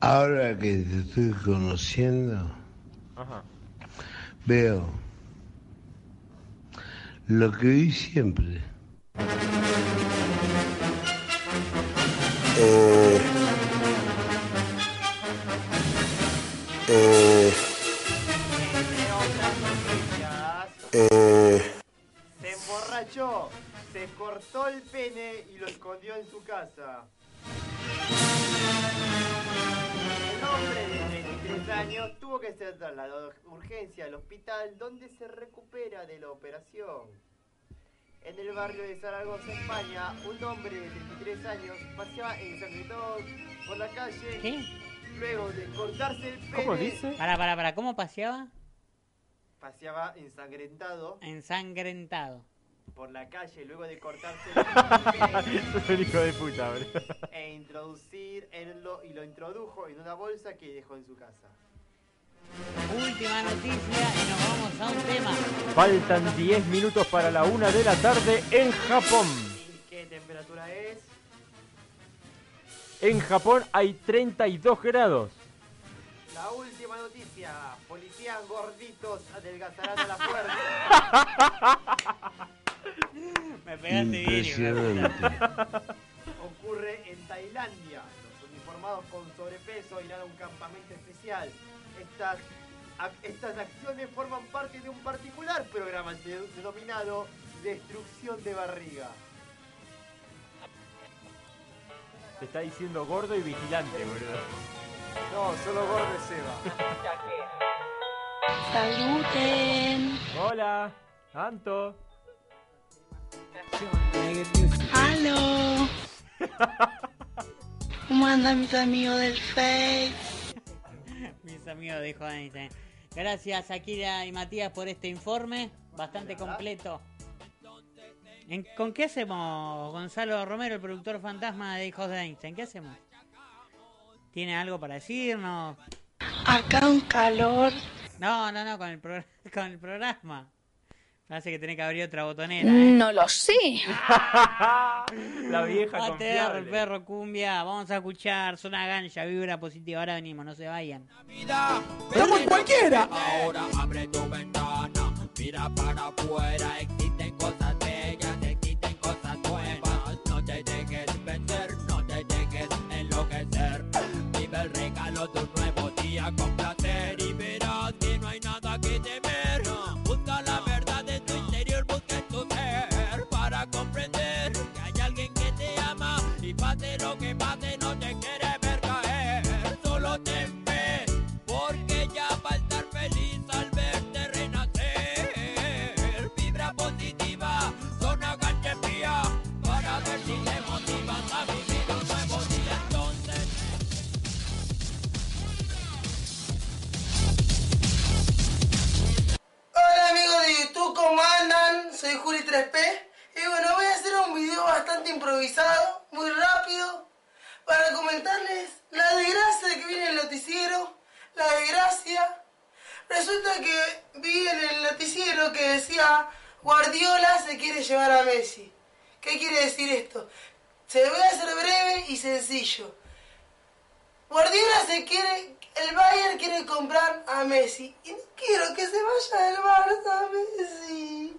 Ahora que te estoy conociendo, Ajá. veo lo que vi siempre. Eh, eh, eh, se emborrachó, se cortó el pene y lo escondió en su casa. El hombre de 33 años tuvo que ser trasladado de urgencia al hospital donde se recupera de la operación. En el barrio de Zaragoza, España, un hombre de 33 años paseaba ensangrentado por la calle ¿Qué? luego de cortarse el pene. ¿Cómo dice? Para, para, para, ¿cómo paseaba? Paseaba ensangrentado Ensangrentado. por la calle luego de cortarse Sos un hijo de puta, bro. e introducir en lo, y lo introdujo en una bolsa que dejó en su casa. Última noticia y nos vamos a un tema. Faltan 10 minutos para la una de la tarde en Japón. ¿Y qué temperatura es? En Japón hay 32 grados. La última. Policías gorditos adelgazarán a la fuerza. Me pegaste bien. Ocurre en Tailandia. Los uniformados con sobrepeso irán a un campamento especial. Estas, ac- estas acciones forman parte de un particular programa de- denominado Destrucción de Barriga. Te está diciendo gordo y vigilante, boludo. No, solo gordo es Seba. Saluden. Hola, Anto. Aló. ¿Cómo andan mis amigos del Face? Mis amigos de Einstein. Gracias, Akira y Matías, por este informe. Bastante completo. ¿En- ¿Con qué hacemos, Gonzalo Romero, el productor fantasma de Hijos de Einstein? ¿Qué hacemos? ¿Tiene algo para decirnos? Acá un calor. No, no, no, con el, progr- con el programa. Parece que tiene que abrir otra botonera. ¿eh? No lo sé. La vieja ATR, confiable. perro, cumbia. Vamos a escuchar. Zona gancha, vibra positiva. Ahora venimos, no se vayan. ¡Somos cualquiera! Ahora abre tu ventana, mira para afuera, existen el Bayern quiere comprar a Messi y no quiero que se vaya del Barça Messi.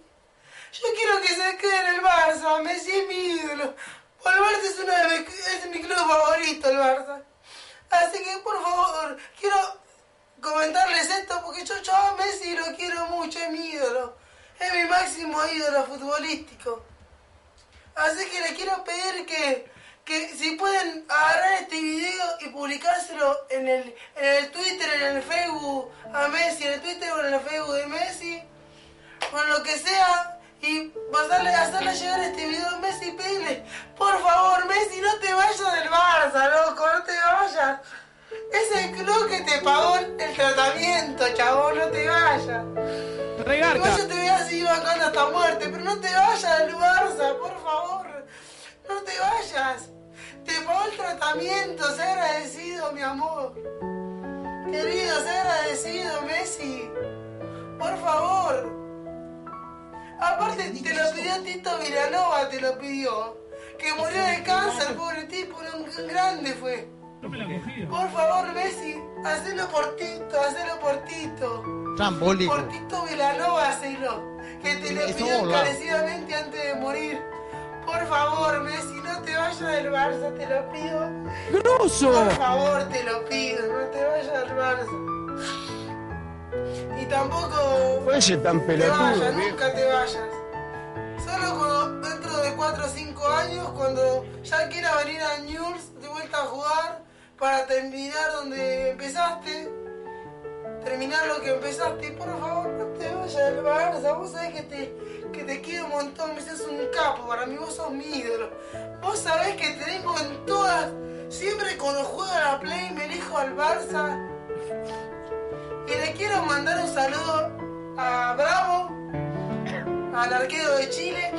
Yo quiero que se quede en el Barça, Messi es mi ídolo. El Barça es, uno de mi, es mi club favorito, el Barça. Así que por favor, quiero comentarles esto porque yo, yo a Messi lo quiero mucho, es mi ídolo. Es mi máximo ídolo futbolístico. Así que le quiero pedir que, que si pueden agarrar este video y publicárselo en el, en el Twitter, en el Facebook a Messi, en el Twitter o en el Facebook de Messi, con lo que sea, y pasarle, hacerle llegar este video a Messi y pedirle, por favor Messi, no te vayas del Barça, loco, no te vayas. Es el club que te pagó el tratamiento, chabón, no te vayas. Regarca. Yo te voy a seguir bancando hasta muerte, pero no te vayas del Barça, por favor. No te vayas. Te pagó el tratamiento, sé agradecido, mi amor. Querido, sé agradecido, Messi. Por favor. Aparte, te lo pidió Tito Vilanova, te lo pidió. Que murió de cáncer, pobre tipo, un grande fue. Por favor, Messi, hacelo por Tito, hacelo por Tito. Trambólico. Por Tito Vilanova, hacelo. Que te lo pidió encarecidamente antes de morir. Por favor, Messi, no te vayas del Barça, te lo pido. ¡Grosso! Por favor, te lo pido, no te vayas del Barça. Y tampoco Fuese tan te pelotudo, vayas, viejo. nunca te vayas. Solo cuando, dentro de 4 o 5 años, cuando ya quiera venir a News de vuelta a jugar para terminar donde empezaste, terminar lo que empezaste, por favor no te vayas del Barça, vos sabés que te, que te quiero un montón, me sos un capo, para mí vos sos mi ídolo. Vos sabés que te tengo en todas, siempre cuando juego a la Play me elijo al Barça. Y le quiero mandar un saludo a Bravo, al arquero de Chile.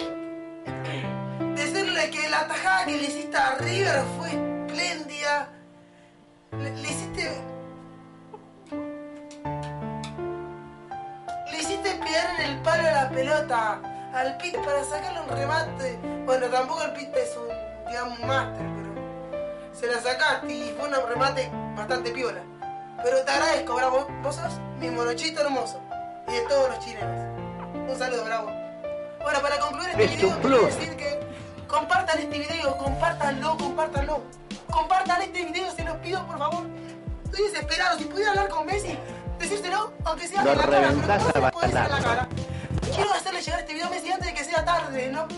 Decirle que la tajada que le hiciste a River fue espléndida. Le, le hiciste. En el palo a la pelota al Pit para sacarle un remate. Bueno, tampoco el Pit es un, digamos, un máster, pero se la sacaste y fue un remate bastante piola. Pero te agradezco, Bravo. Vos sos mi monochito hermoso. Y de todos los chilenos. Un saludo, Bravo. Bueno, para concluir este Es video, quiero decir que compartan este video, compártanlo, compártanlo. Compartan este video, se los pido, por favor. Estoy desesperado. Si pudiera hablar con Messi, decírselo, aunque sea Lo en la cara, pero no puede decir en la cara. Quiero hacerle llegar este video a Messi antes de que sea tarde, ¿no?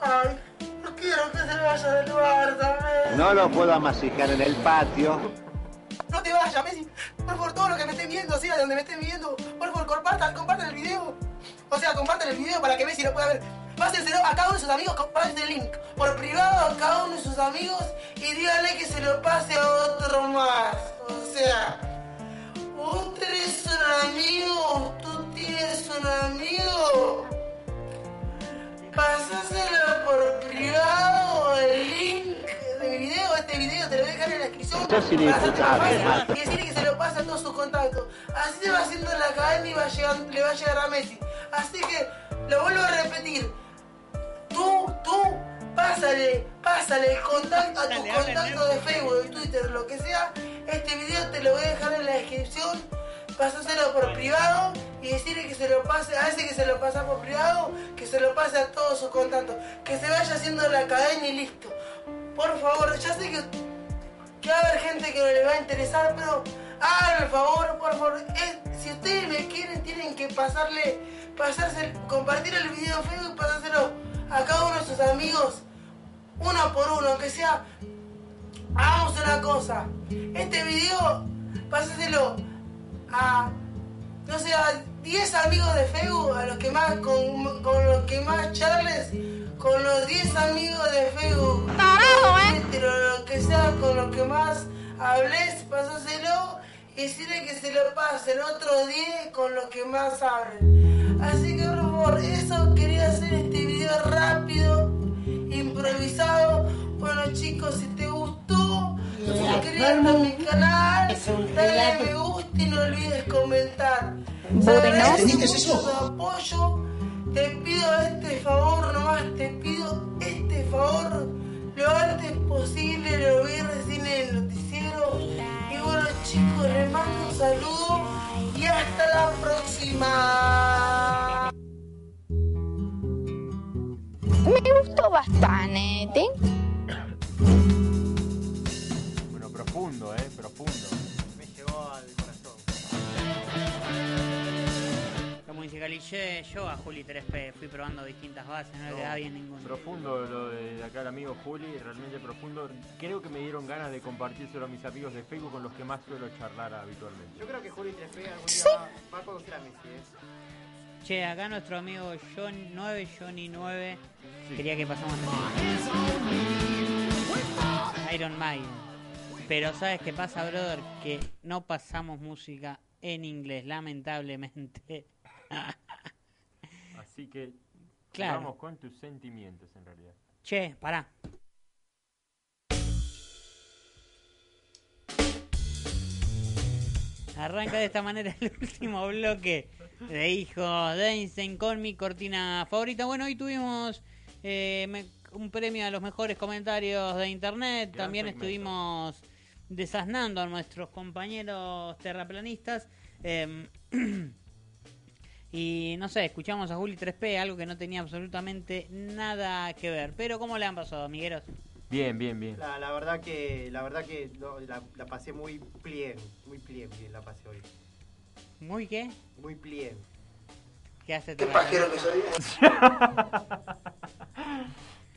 Ay, no quiero que se vaya del Barça, Messi. No lo puedo amasijar en el patio. No te vayas, Messi. Por favor, todo lo que me estén viendo, sea de donde me estén viendo, por favor, compartan, compartan el video. O sea, compartan el video para que Messi lo pueda ver. Pásenselo a cada uno de sus amigos, comparten el link por privado a cada uno de sus amigos y díganle que se lo pase a otro más. O sea, ¿Vos tenés un amigo? ¿Tú tienes un amigo? Pasáselo por privado el link de video, este video te lo voy en la descripción. Y decirle que se lo pasa a todos sus contactos. Así se va haciendo la cadena y le va a llegar a Messi. Así que lo vuelvo a repetir. Tú, tú, pásale, pásale el contacto a tus contactos de Facebook, de Twitter, lo que sea. Este video te lo voy a dejar en la descripción. Pasáselo por privado y decirle que se lo pase, a ese que se lo pasa por privado, que se lo pase a todos sus contactos. Que se vaya haciendo la cadena y listo. Por favor, ya sé que, que va a haber gente que no le va a interesar, pero hagan el favor, por favor. Es- si ustedes me quieren, tienen que pasarle, pasarse, compartir el video en Facebook y pasárselo a cada uno de sus amigos, uno por uno, que sea. Hagamos una cosa. Este video, pásaselo a, no sé, a 10 amigos de Facebook, a los que más, con, con los que más charles, con los 10 amigos de Facebook, o Twitter, o lo que sea, con los que más hables, pásaselo y decirle que se lo pasen otros 10 con los que más hablen. Así que por favor, eso quería rápido, improvisado. Bueno chicos, si te gustó, suscríbete a mi canal, dale me gusta y no olvides comentar. Se agradece mucho tu apoyo. Te pido este favor, nomás te pido este favor lo antes posible, lo vi recién en el noticiero. Y bueno chicos, les mando un saludo y hasta la próxima. Me gustó bastante. Bueno, profundo, eh, profundo. Me llegó al corazón. Lo musicalicé yo a Juli 3P, fui probando distintas bases, no le quedaba bien ninguna. Profundo lo de acá el amigo Juli, realmente profundo. Creo que me dieron ganas de compartírselo a mis amigos de Facebook con los que más suelo charlar habitualmente. Yo creo que Juli 3P algún día va, va a conocer a Messi, ¿eh? Che, acá nuestro amigo John 9, Johnny 9, quería que pasamos a Iron Maiden. Pero ¿sabes qué pasa, brother? Que no pasamos música en inglés, lamentablemente. Así que Claro. vamos con tus sentimientos en realidad. Che, pará. Arranca de esta manera el último bloque de Hijos de Einstein con mi cortina favorita. Bueno, hoy tuvimos eh, me- un premio a los mejores comentarios de internet. Gran También segmento. estuvimos desasnando a nuestros compañeros terraplanistas. Em, y no sé, escuchamos a Juli 3P, algo que no tenía absolutamente nada que ver. Pero ¿cómo le han pasado, amigueros? Bien, bien, bien. La, la verdad que, la verdad que no, la, la pasé muy plien, muy plien, bien la pasé hoy. ¿Muy qué? Muy plien. ¿Qué hace Qué pajero que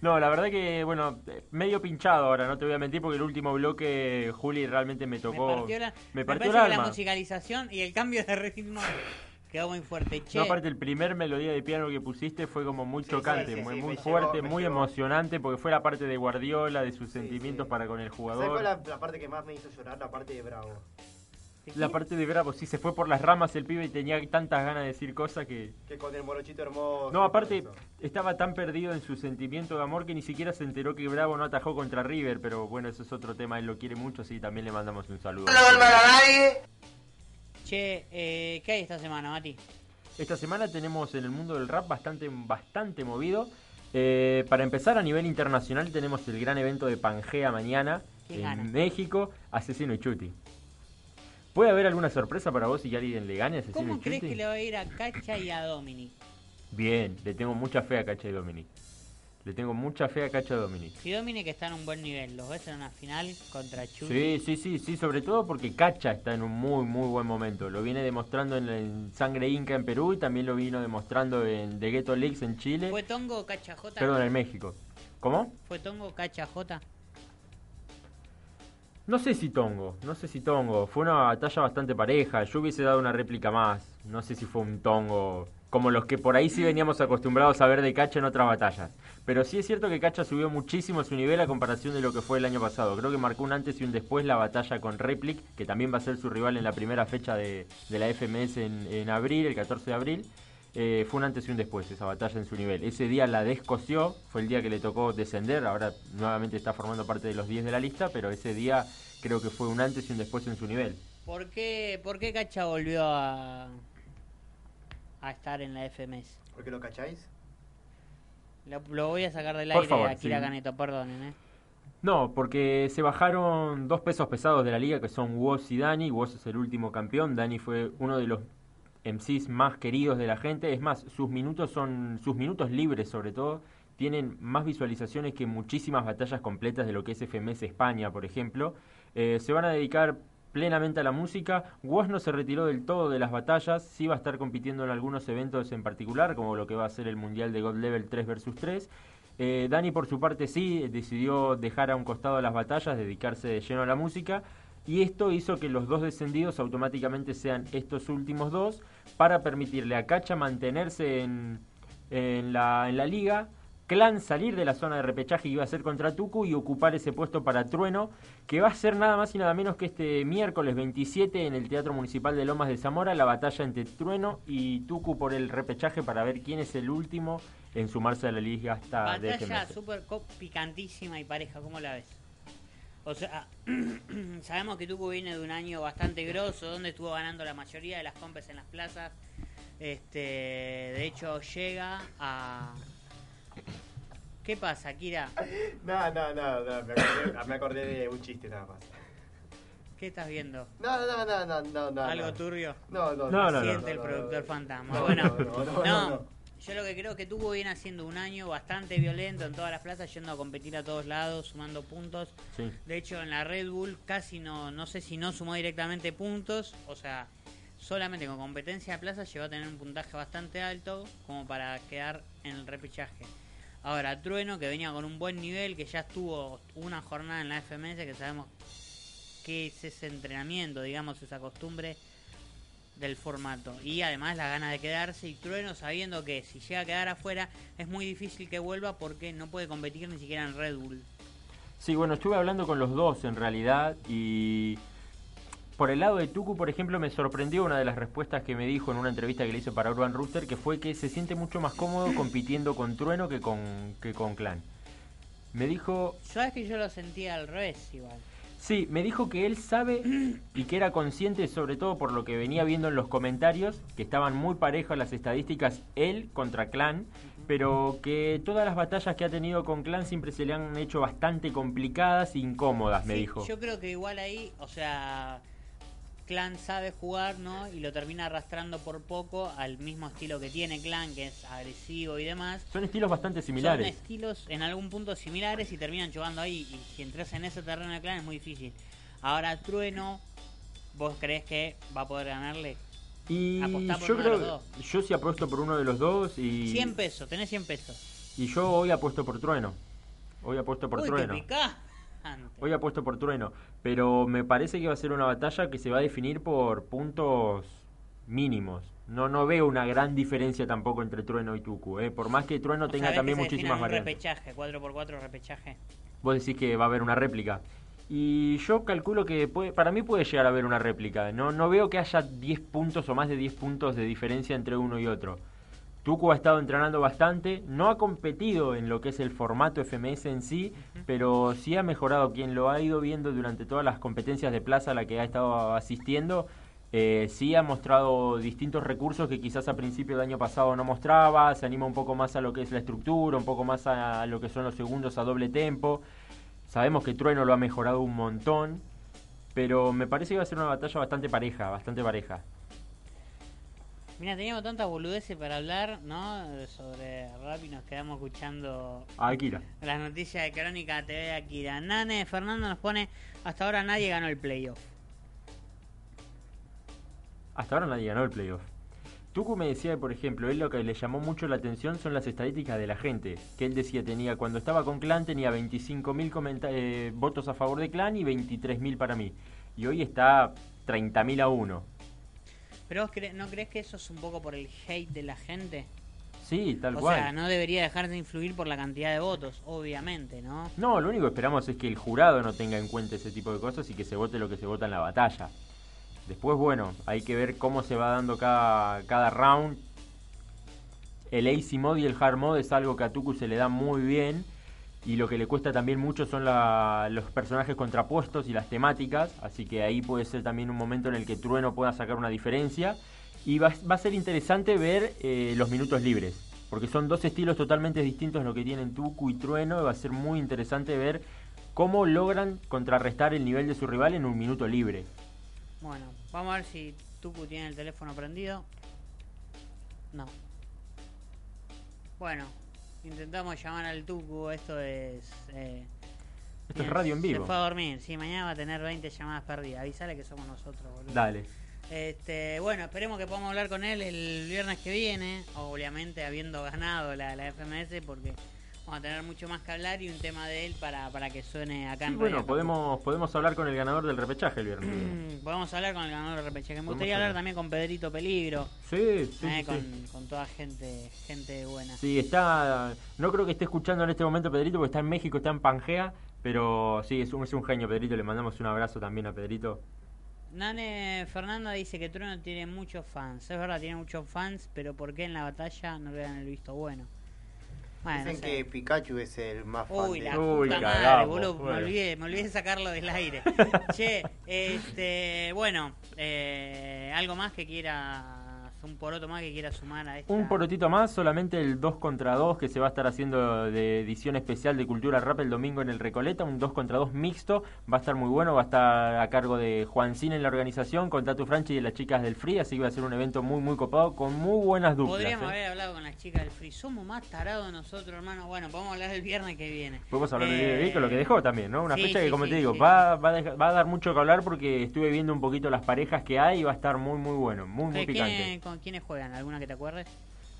No, la verdad que, bueno, eh, medio pinchado ahora, no te voy a mentir, porque el último bloque, Juli, realmente me Me tocó. partió la, me me partió parece el que la musicalización y el cambio de ritmo quedó muy fuerte. Che, No, aparte el primer melodía de piano que pusiste fue como muy chocante, sí, muy, sí, muy me fuerte, me muy emocionante, porque fue la parte de Guardiola, de sus sentimientos para con el ¿Sabes jugador. la, la parte que más me hizo llorar? La parte de Bravo. La parte de Bravo, sí, se fue por las ramas el pibe y tenía tantas ganas de decir cosas que... Que con el morochito hermoso. No, aparte estaba tan perdido en su sentimiento de amor que ni siquiera se enteró que Bravo no atajó contra River, pero bueno, eso es otro tema, él lo quiere mucho, así también le mandamos un saludo. che eh, ¿qué hay esta semana, Mati? Esta semana tenemos en el mundo del rap bastante, bastante movido. Eh, para empezar, a nivel internacional tenemos el gran evento de Pangea mañana ¿Quién en gana? México, Asesino y Chuti. ¿Puede haber alguna sorpresa para vos si alguien le gane a ¿Cómo y crees que le va a ir a Cacha y a Dominic? Bien, le tengo mucha fe a Cacha y Dominic. Le tengo mucha fe a Cacha y Dominic. Si Dominic está en un buen nivel, ¿los ves en una final contra Chuti? Sí, sí, sí, sí, sobre todo porque Cacha está en un muy, muy buen momento. Lo viene demostrando en, en Sangre Inca en Perú y también lo vino demostrando en The Ghetto Leaks en Chile. ¿Fue Tongo Cacha J? Perdón, en México. ¿Cómo? ¿Fue Tongo Cacha J? No sé si Tongo, no sé si Tongo. Fue una batalla bastante pareja. Yo hubiese dado una réplica más. No sé si fue un Tongo como los que por ahí sí veníamos acostumbrados a ver de Cacha en otras batallas. Pero sí es cierto que Cacha subió muchísimo su nivel a comparación de lo que fue el año pasado. Creo que marcó un antes y un después la batalla con Replic, que también va a ser su rival en la primera fecha de, de la FMS en, en abril, el 14 de abril. Eh, fue un antes y un después esa batalla en su nivel. Ese día la descoció, fue el día que le tocó descender, ahora nuevamente está formando parte de los 10 de la lista, pero ese día creo que fue un antes y un después en su nivel. ¿Por qué, ¿Por qué Cacha volvió a, a estar en la FMS? ¿Por qué lo cacháis? Lo, lo voy a sacar del Por aire favor, a Kira sí. Caneto, perdonen, ¿eh? No, porque se bajaron dos pesos pesados de la liga que son Woz y Dani. Woz es el último campeón. Dani fue uno de los MCs más queridos de la gente. Es más, sus minutos son sus minutos libres sobre todo tienen más visualizaciones que muchísimas batallas completas de lo que es FMS España, por ejemplo. Eh, se van a dedicar plenamente a la música. Woz no se retiró del todo de las batallas, sí va a estar compitiendo en algunos eventos en particular, como lo que va a ser el Mundial de God Level 3 vs 3. Eh, Dani, por su parte, sí, decidió dejar a un costado las batallas, dedicarse de lleno a la música. Y esto hizo que los dos descendidos automáticamente sean estos últimos dos para permitirle a Cacha mantenerse en, en, la, en la liga, Clan salir de la zona de repechaje que iba a ser contra Tucu y ocupar ese puesto para Trueno, que va a ser nada más y nada menos que este miércoles 27 en el Teatro Municipal de Lomas de Zamora, la batalla entre Trueno y Tucu por el repechaje para ver quién es el último en sumarse a la liga hasta de Batalla co- picantísima y pareja, ¿cómo la ves? O sea, sabemos que Tucu viene de un año bastante grosso, donde estuvo ganando la mayoría de las compes en las plazas. Este, de hecho, llega a. ¿Qué pasa, Kira? No, no, no, no, me acordé, me acordé de un chiste nada más. ¿Qué estás viendo? No, no, no, no, no, no. ¿Algo no. turbio? No, no, No, no, Siente el no, productor no. fantasma. No, bueno, no, no, no, no, no. Yo lo que creo es que Tucu viene haciendo un año bastante violento en todas las plazas, yendo a competir a todos lados, sumando puntos. Sí. De hecho, en la Red Bull casi no, no sé si no sumó directamente puntos, o sea, solamente con competencia de plaza llegó a tener un puntaje bastante alto como para quedar en el repechaje. Ahora, Trueno, que venía con un buen nivel, que ya estuvo una jornada en la FMS, que sabemos que es ese entrenamiento, digamos, esa costumbre del formato. Y además la gana de quedarse y Trueno sabiendo que si llega a quedar afuera es muy difícil que vuelva porque no puede competir ni siquiera en Red Bull. Sí, bueno, estuve hablando con los dos en realidad y por el lado de Tucu, por ejemplo, me sorprendió una de las respuestas que me dijo en una entrevista que le hice para Urban Rooster, que fue que se siente mucho más cómodo compitiendo con Trueno que con, que con Clan. Me dijo, Sabes que yo lo sentía al revés igual. Sí, me dijo que él sabe y que era consciente, sobre todo por lo que venía viendo en los comentarios, que estaban muy parejas las estadísticas él contra Clan, pero que todas las batallas que ha tenido con Clan siempre se le han hecho bastante complicadas e incómodas, me Sí, dijo. Yo creo que igual ahí, o sea, Clan sabe jugar, ¿no? Y lo termina arrastrando por poco al mismo estilo que tiene Clan, que es agresivo y demás. Son estilos bastante Son similares. estilos en algún punto similares y terminan jugando ahí. Y si entras en ese terreno de Clan es muy difícil. Ahora, Trueno, ¿vos crees que va a poder ganarle? Y Apostá por yo uno de creo, los yo sí apuesto por uno de los dos y 100 pesos, tenés 100 pesos. y yo hoy apuesto por Trueno. Hoy apuesto por Uy, Trueno. te Hoy apuesto por Trueno, pero me parece que va a ser una batalla que se va a definir por puntos mínimos. No no veo una gran diferencia tampoco entre Trueno y Tucu, ¿eh? por más que Trueno O tenga ves también que se define muchísimas un variantes. repechaje, 4x4 repechaje. Vos decís que va a haber una réplica. Y yo calculo que puede, para mí puede llegar a haber una réplica. No, no veo que haya 10 puntos o más de 10 puntos de diferencia entre uno y otro. Tucu ha estado entrenando bastante, no ha competido en lo que es el formato FMS en sí, pero sí ha mejorado. Quien lo ha ido viendo durante todas las competencias de plaza a la que ha estado asistiendo, eh, sí ha mostrado distintos recursos que quizás a principio del año pasado no mostraba, se anima un poco más a lo que es la estructura, un poco más a lo que son los segundos a doble tempo. Sabemos que Trueno lo ha mejorado un montón, pero me parece que va a ser una batalla bastante pareja, bastante pareja. Mira, teníamos tantas boludeces para hablar, ¿no? Sobre rap y nos quedamos escuchando Akira. las noticias de Crónica TV de Akira. Nane Fernando nos pone, hasta ahora nadie ganó el playoff. Hasta ahora nadie ganó el playoff. Tucu me decía, por ejemplo, él lo que le llamó mucho la atención son las estadísticas de la gente. Que él decía, tenía cuando estaba con Clan tenía 25.000 comenta- eh, votos a favor de Clan y 23.000 para mí. Y hoy está 30.000 a 1. ¿Pero vos cre- no crees que eso es un poco por el hate de la gente? Sí, tal o cual. sea, no debería dejar de influir por la cantidad de votos, obviamente, ¿no? No, lo único que esperamos es que el jurado no tenga en cuenta ese tipo de cosas y que se vote lo que se vota en la batalla. Después, bueno, hay que ver cómo se va dando cada, cada round. el Easy Mode y el Hard Mode es algo que a Tuku se le da muy bien. Y lo que le cuesta también mucho son los personajes contrapuestos y las temáticas. Así que ahí puede ser también un momento en el que Trueno pueda sacar una diferencia. Y va, va a ser interesante ver eh, los minutos libres. Porque son dos estilos totalmente distintos lo que tienen Tuku y Trueno. Y va a ser muy interesante ver cómo logran contrarrestar el nivel de su rival en un minuto libre. Bueno, vamos a ver si Tuku tiene el teléfono prendido. No. Bueno, intentamos llamar al Tuku. Esto es. eh, Esto es radio en vivo. Se fue a dormir. Sí, mañana va a tener 20 llamadas perdidas. Avisale que somos nosotros, boludo. Dale. Este, bueno, esperemos que podamos hablar con él el viernes que viene, obviamente habiendo ganado la, la FMS, porque vamos a tener mucho más que hablar y un tema de él para, para que suene acá Sí, en bueno, podemos, podemos hablar con el ganador del repechaje el viernes. Podemos hablar con el ganador de repechaje. Me gustaría hablar también con Pedrito Peligro. Sí, sí, eh, sí, con, con toda gente, gente buena. Sí, está. No creo que esté escuchando en este momento Pedrito, porque está en México, está en Pangea. Pero sí, es un, es un genio, Pedrito. Le mandamos un abrazo también a Pedrito. Nane Fernanda dice que Trueno tiene muchos fans. Es verdad, tiene muchos fans, pero ¿por qué en la batalla no le dan el visto bueno? Bueno, Dicen que Pikachu es el más fan Uy, de la Uy, puta madre, cagamos, boludo. Me bueno. olvidé, me olvidé de sacarlo del aire. che, este, bueno, eh, algo más que quiera, un poroto más que quiera sumar a esta. Un porotito más, solamente el 2 contra 2 que se va a estar haciendo de edición especial de Cultura Rap el domingo en el Recoleta, un 2 contra 2 mixto, va a estar muy bueno, va a estar a cargo de Juan Cin en la organización, con Tatu Franchi y de las chicas del Free, así que va a ser un evento muy muy copado con muy buenas duplas. Podríamos ¿eh? haber hablado con las chicas del Free. Somos más tarados nosotros, hermano. Bueno, podemos hablar el viernes que viene. Podemos hablar Eh, de con lo que dejó también, ¿no? Una sí, fecha que, sí, como sí, te digo, va, va, a dejar- va a dar mucho que hablar porque estuve viendo un poquito las parejas que hay y va a estar muy, muy bueno, muy, muy ¿Qué- picante. quiénes- ¿Con quiénes juegan? ¿Alguna que te acuerdes?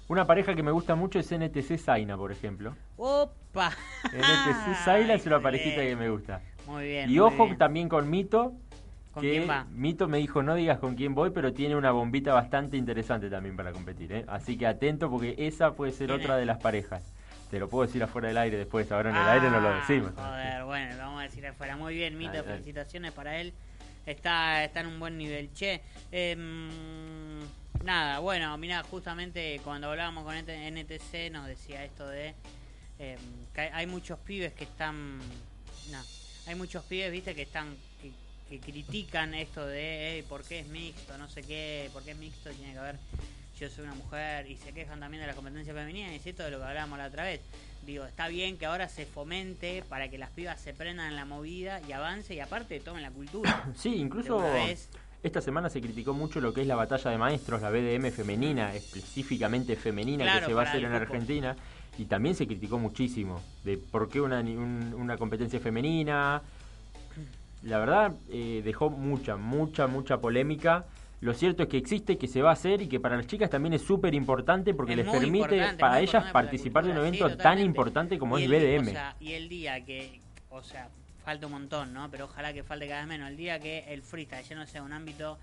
Una pareja que me gusta mucho es NTC Zaina, por ejemplo. ¡Opa! NTC Zaina es una parejita que me gusta. Muy bien. Y muy ojo bien. también con Mito. ¿Con que quién va? Mito me dijo no digas con quién voy, pero tiene una bombita bastante interesante también para competir. ¿eh? Así que atento porque esa puede ser ¿Quién otra es? de las parejas. Te lo puedo decir afuera del aire después, ahora en el aire no lo Ah, decimos. Joder, bueno, lo vamos a decir afuera. Muy bien, Mito, felicitaciones para él. Está, está en un buen nivel. Che, em, nada, bueno, mira, justamente cuando hablábamos con NTC nos decía esto de em, que hay- muchos pibes que están. No, hay muchos pibes, viste, que están. que, que critican esto de, "Ey, ¿por qué es mixto? No sé qué, ¿por qué es mixto? Tiene que haber yo soy una mujer y se quejan también de la competencia femenina y es esto de lo que hablábamos la otra vez. Digo, está bien que ahora se fomente para que las pibas se prendan en la movida y avance y aparte tomen la cultura. Sí, incluso De una vez. Esta semana se criticó mucho lo que es la batalla de maestros, la BDM femenina, específicamente femenina Claro, que se va a hacer en. Argentina. Y también se criticó muchísimo de por qué una, un- una competencia femenina. La verdad, eh, dejó mucha, mucha, mucha polémica. Lo cierto es que existe, que se va a hacer y que para las chicas también es súper importante porque Es les permite para ellas para participar de un sí, evento tan importante como Y es el- BDM. O sea, y el día que, o sea, falta un montón, ¿no? Pero ojalá que falte cada vez menos. El día que el freestyle ya no sea un ámbito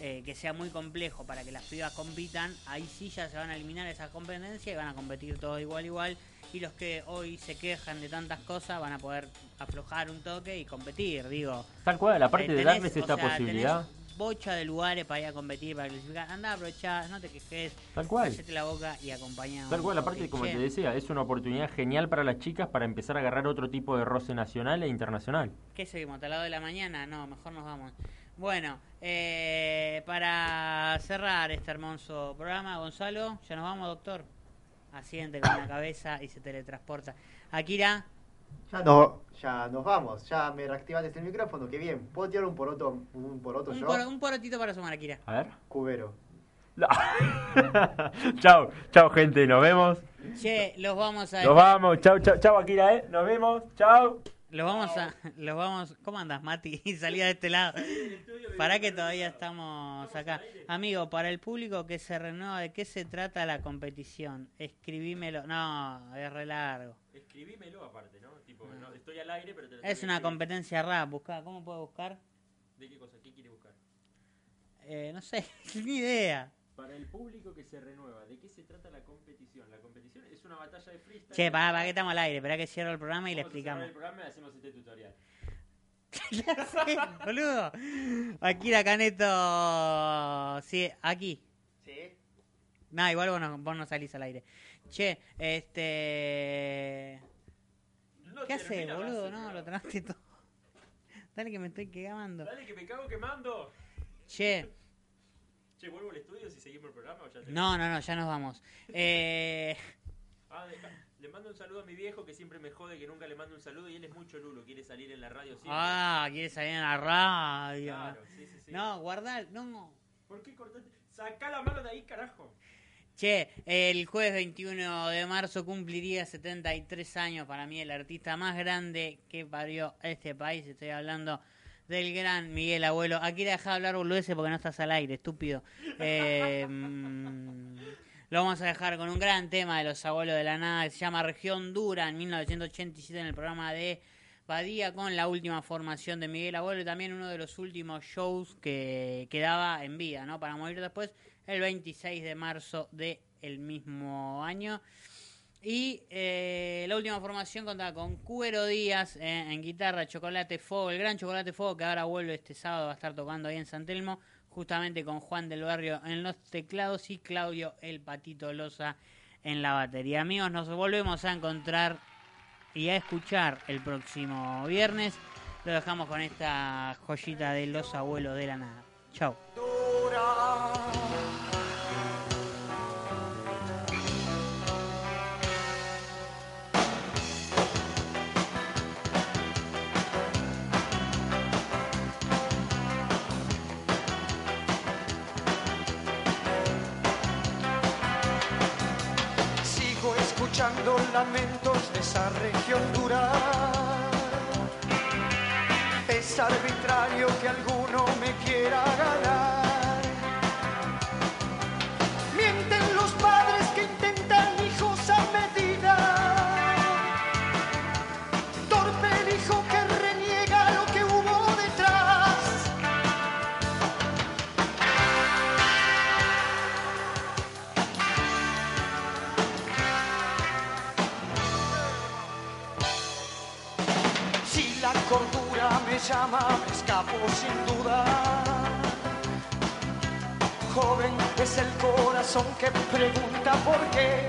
eh, que sea muy complejo para que las pibas compitan, ahí sí ya se van a eliminar esas competencias y van a competir todos igual igual. Y los que hoy se quejan de tantas cosas van a poder aflojar un toque y competir, digo. Tal cual, aparte Eh, de tenés, darles o esta sea, posibilidad. tenés bocha de lugares para ir a competir, para clasificar. Anda, aprovechá, no te quejes. Tal cual. Cállate la boca y acompañá. Tal cual, aparte, como te decía, es una oportunidad genial para las chicas para empezar a agarrar otro tipo de roce nacional e internacional. ¿Qué seguimos? ¿Hasta las 2 de la mañana? No, mejor nos vamos. Bueno, eh, para cerrar este hermoso programa, Gonzalo, ¿ya nos vamos, doctor? Asiente con la cabeza y se teletransporta. Akira, Ya, no, ya nos vamos, ya me reactivaste el micrófono, qué bien. ¿Puedo tirar un poroto, un poroto un, yo? un porotito para sumar, Akira. A ver. Cubero. chao, chao gente, nos vemos. Che, los vamos a... Nos vamos, chao, chao, chao Akira, eh. Nos vemos, chao. Los vamos a... Los vamos... ¿Cómo andas, Mati? Salía de este lado. Para que todavía estamos acá. Amigo, para el público que se renueva, ¿de qué se trata la competición? Escribímelo. No, es re largo. Escribímelo aparte, ¿no? Tipo, no, estoy al aire, pero te lo Es una competencia rap. Busca, ¿Cómo puedo buscar? ¿De qué cosa? ¿Qué quiere buscar? Eh, no sé, ni idea. Para el público que se renueva, ¿de qué se trata la competición? La competición es una batalla de freestyle. Che, para, para que estamos al aire. Espera que cierro el programa y le explicamos. el programa y hacemos este tutorial. Sí, boludo. Akira Caneto. Sí, aquí. Sí. No, igual vos no, vos no salís al aire. Che, este... ¿Qué haces, boludo? No, lo tranaste todo. Dale que me estoy quemando. Dale, que me cago quemando. Che, Che, vuelvo al estudio si seguimos el programa o ya te- no, no, no, ya nos vamos. Eh... Ah, deja- Le mando un saludo a mi viejo que siempre me jode que nunca le mando un saludo y él es mucho lulo, quiere salir en la radio siempre. Ah, quiere salir en la radio. Claro, sí, sí, sí. No, guardá, no. ¿Por qué cortaste? Sacá la mano de ahí, carajo. Che, el jueves 21 de marzo cumpliría 73 años para mí el artista más grande que parió este país. Estoy hablando del gran Miguel Abuelo. Aquí deja de hablar boludeces porque no estás al aire, estúpido. Eh, mm, lo vamos a dejar con un gran tema de los abuelos de la nada que se llama Región Dura en 1987 en el programa de Badía con la última formación de Miguel Abuelo y también uno de los últimos shows que quedaba en vida, ¿no? Para morir después el 26 de marzo del el mismo año. Y eh, la última formación contaba con Cuero Díaz eh, en guitarra, Chocolate Fuego, el gran Chocolate Fuego que ahora vuelve este sábado, va a estar tocando ahí en San Telmo, justamente con Juan del Barrio en los teclados y Claudio el Patito Loza en la batería. Amigos, nos volvemos a encontrar y a escuchar el próximo viernes. Lo dejamos con esta joyita de los abuelos de la nada. Chao. Escuchando lamentos de esa región dura. Es arbitrario que alguno llama, me escapo sin duda. Joven es el corazón que pregunta por qué.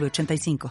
906985.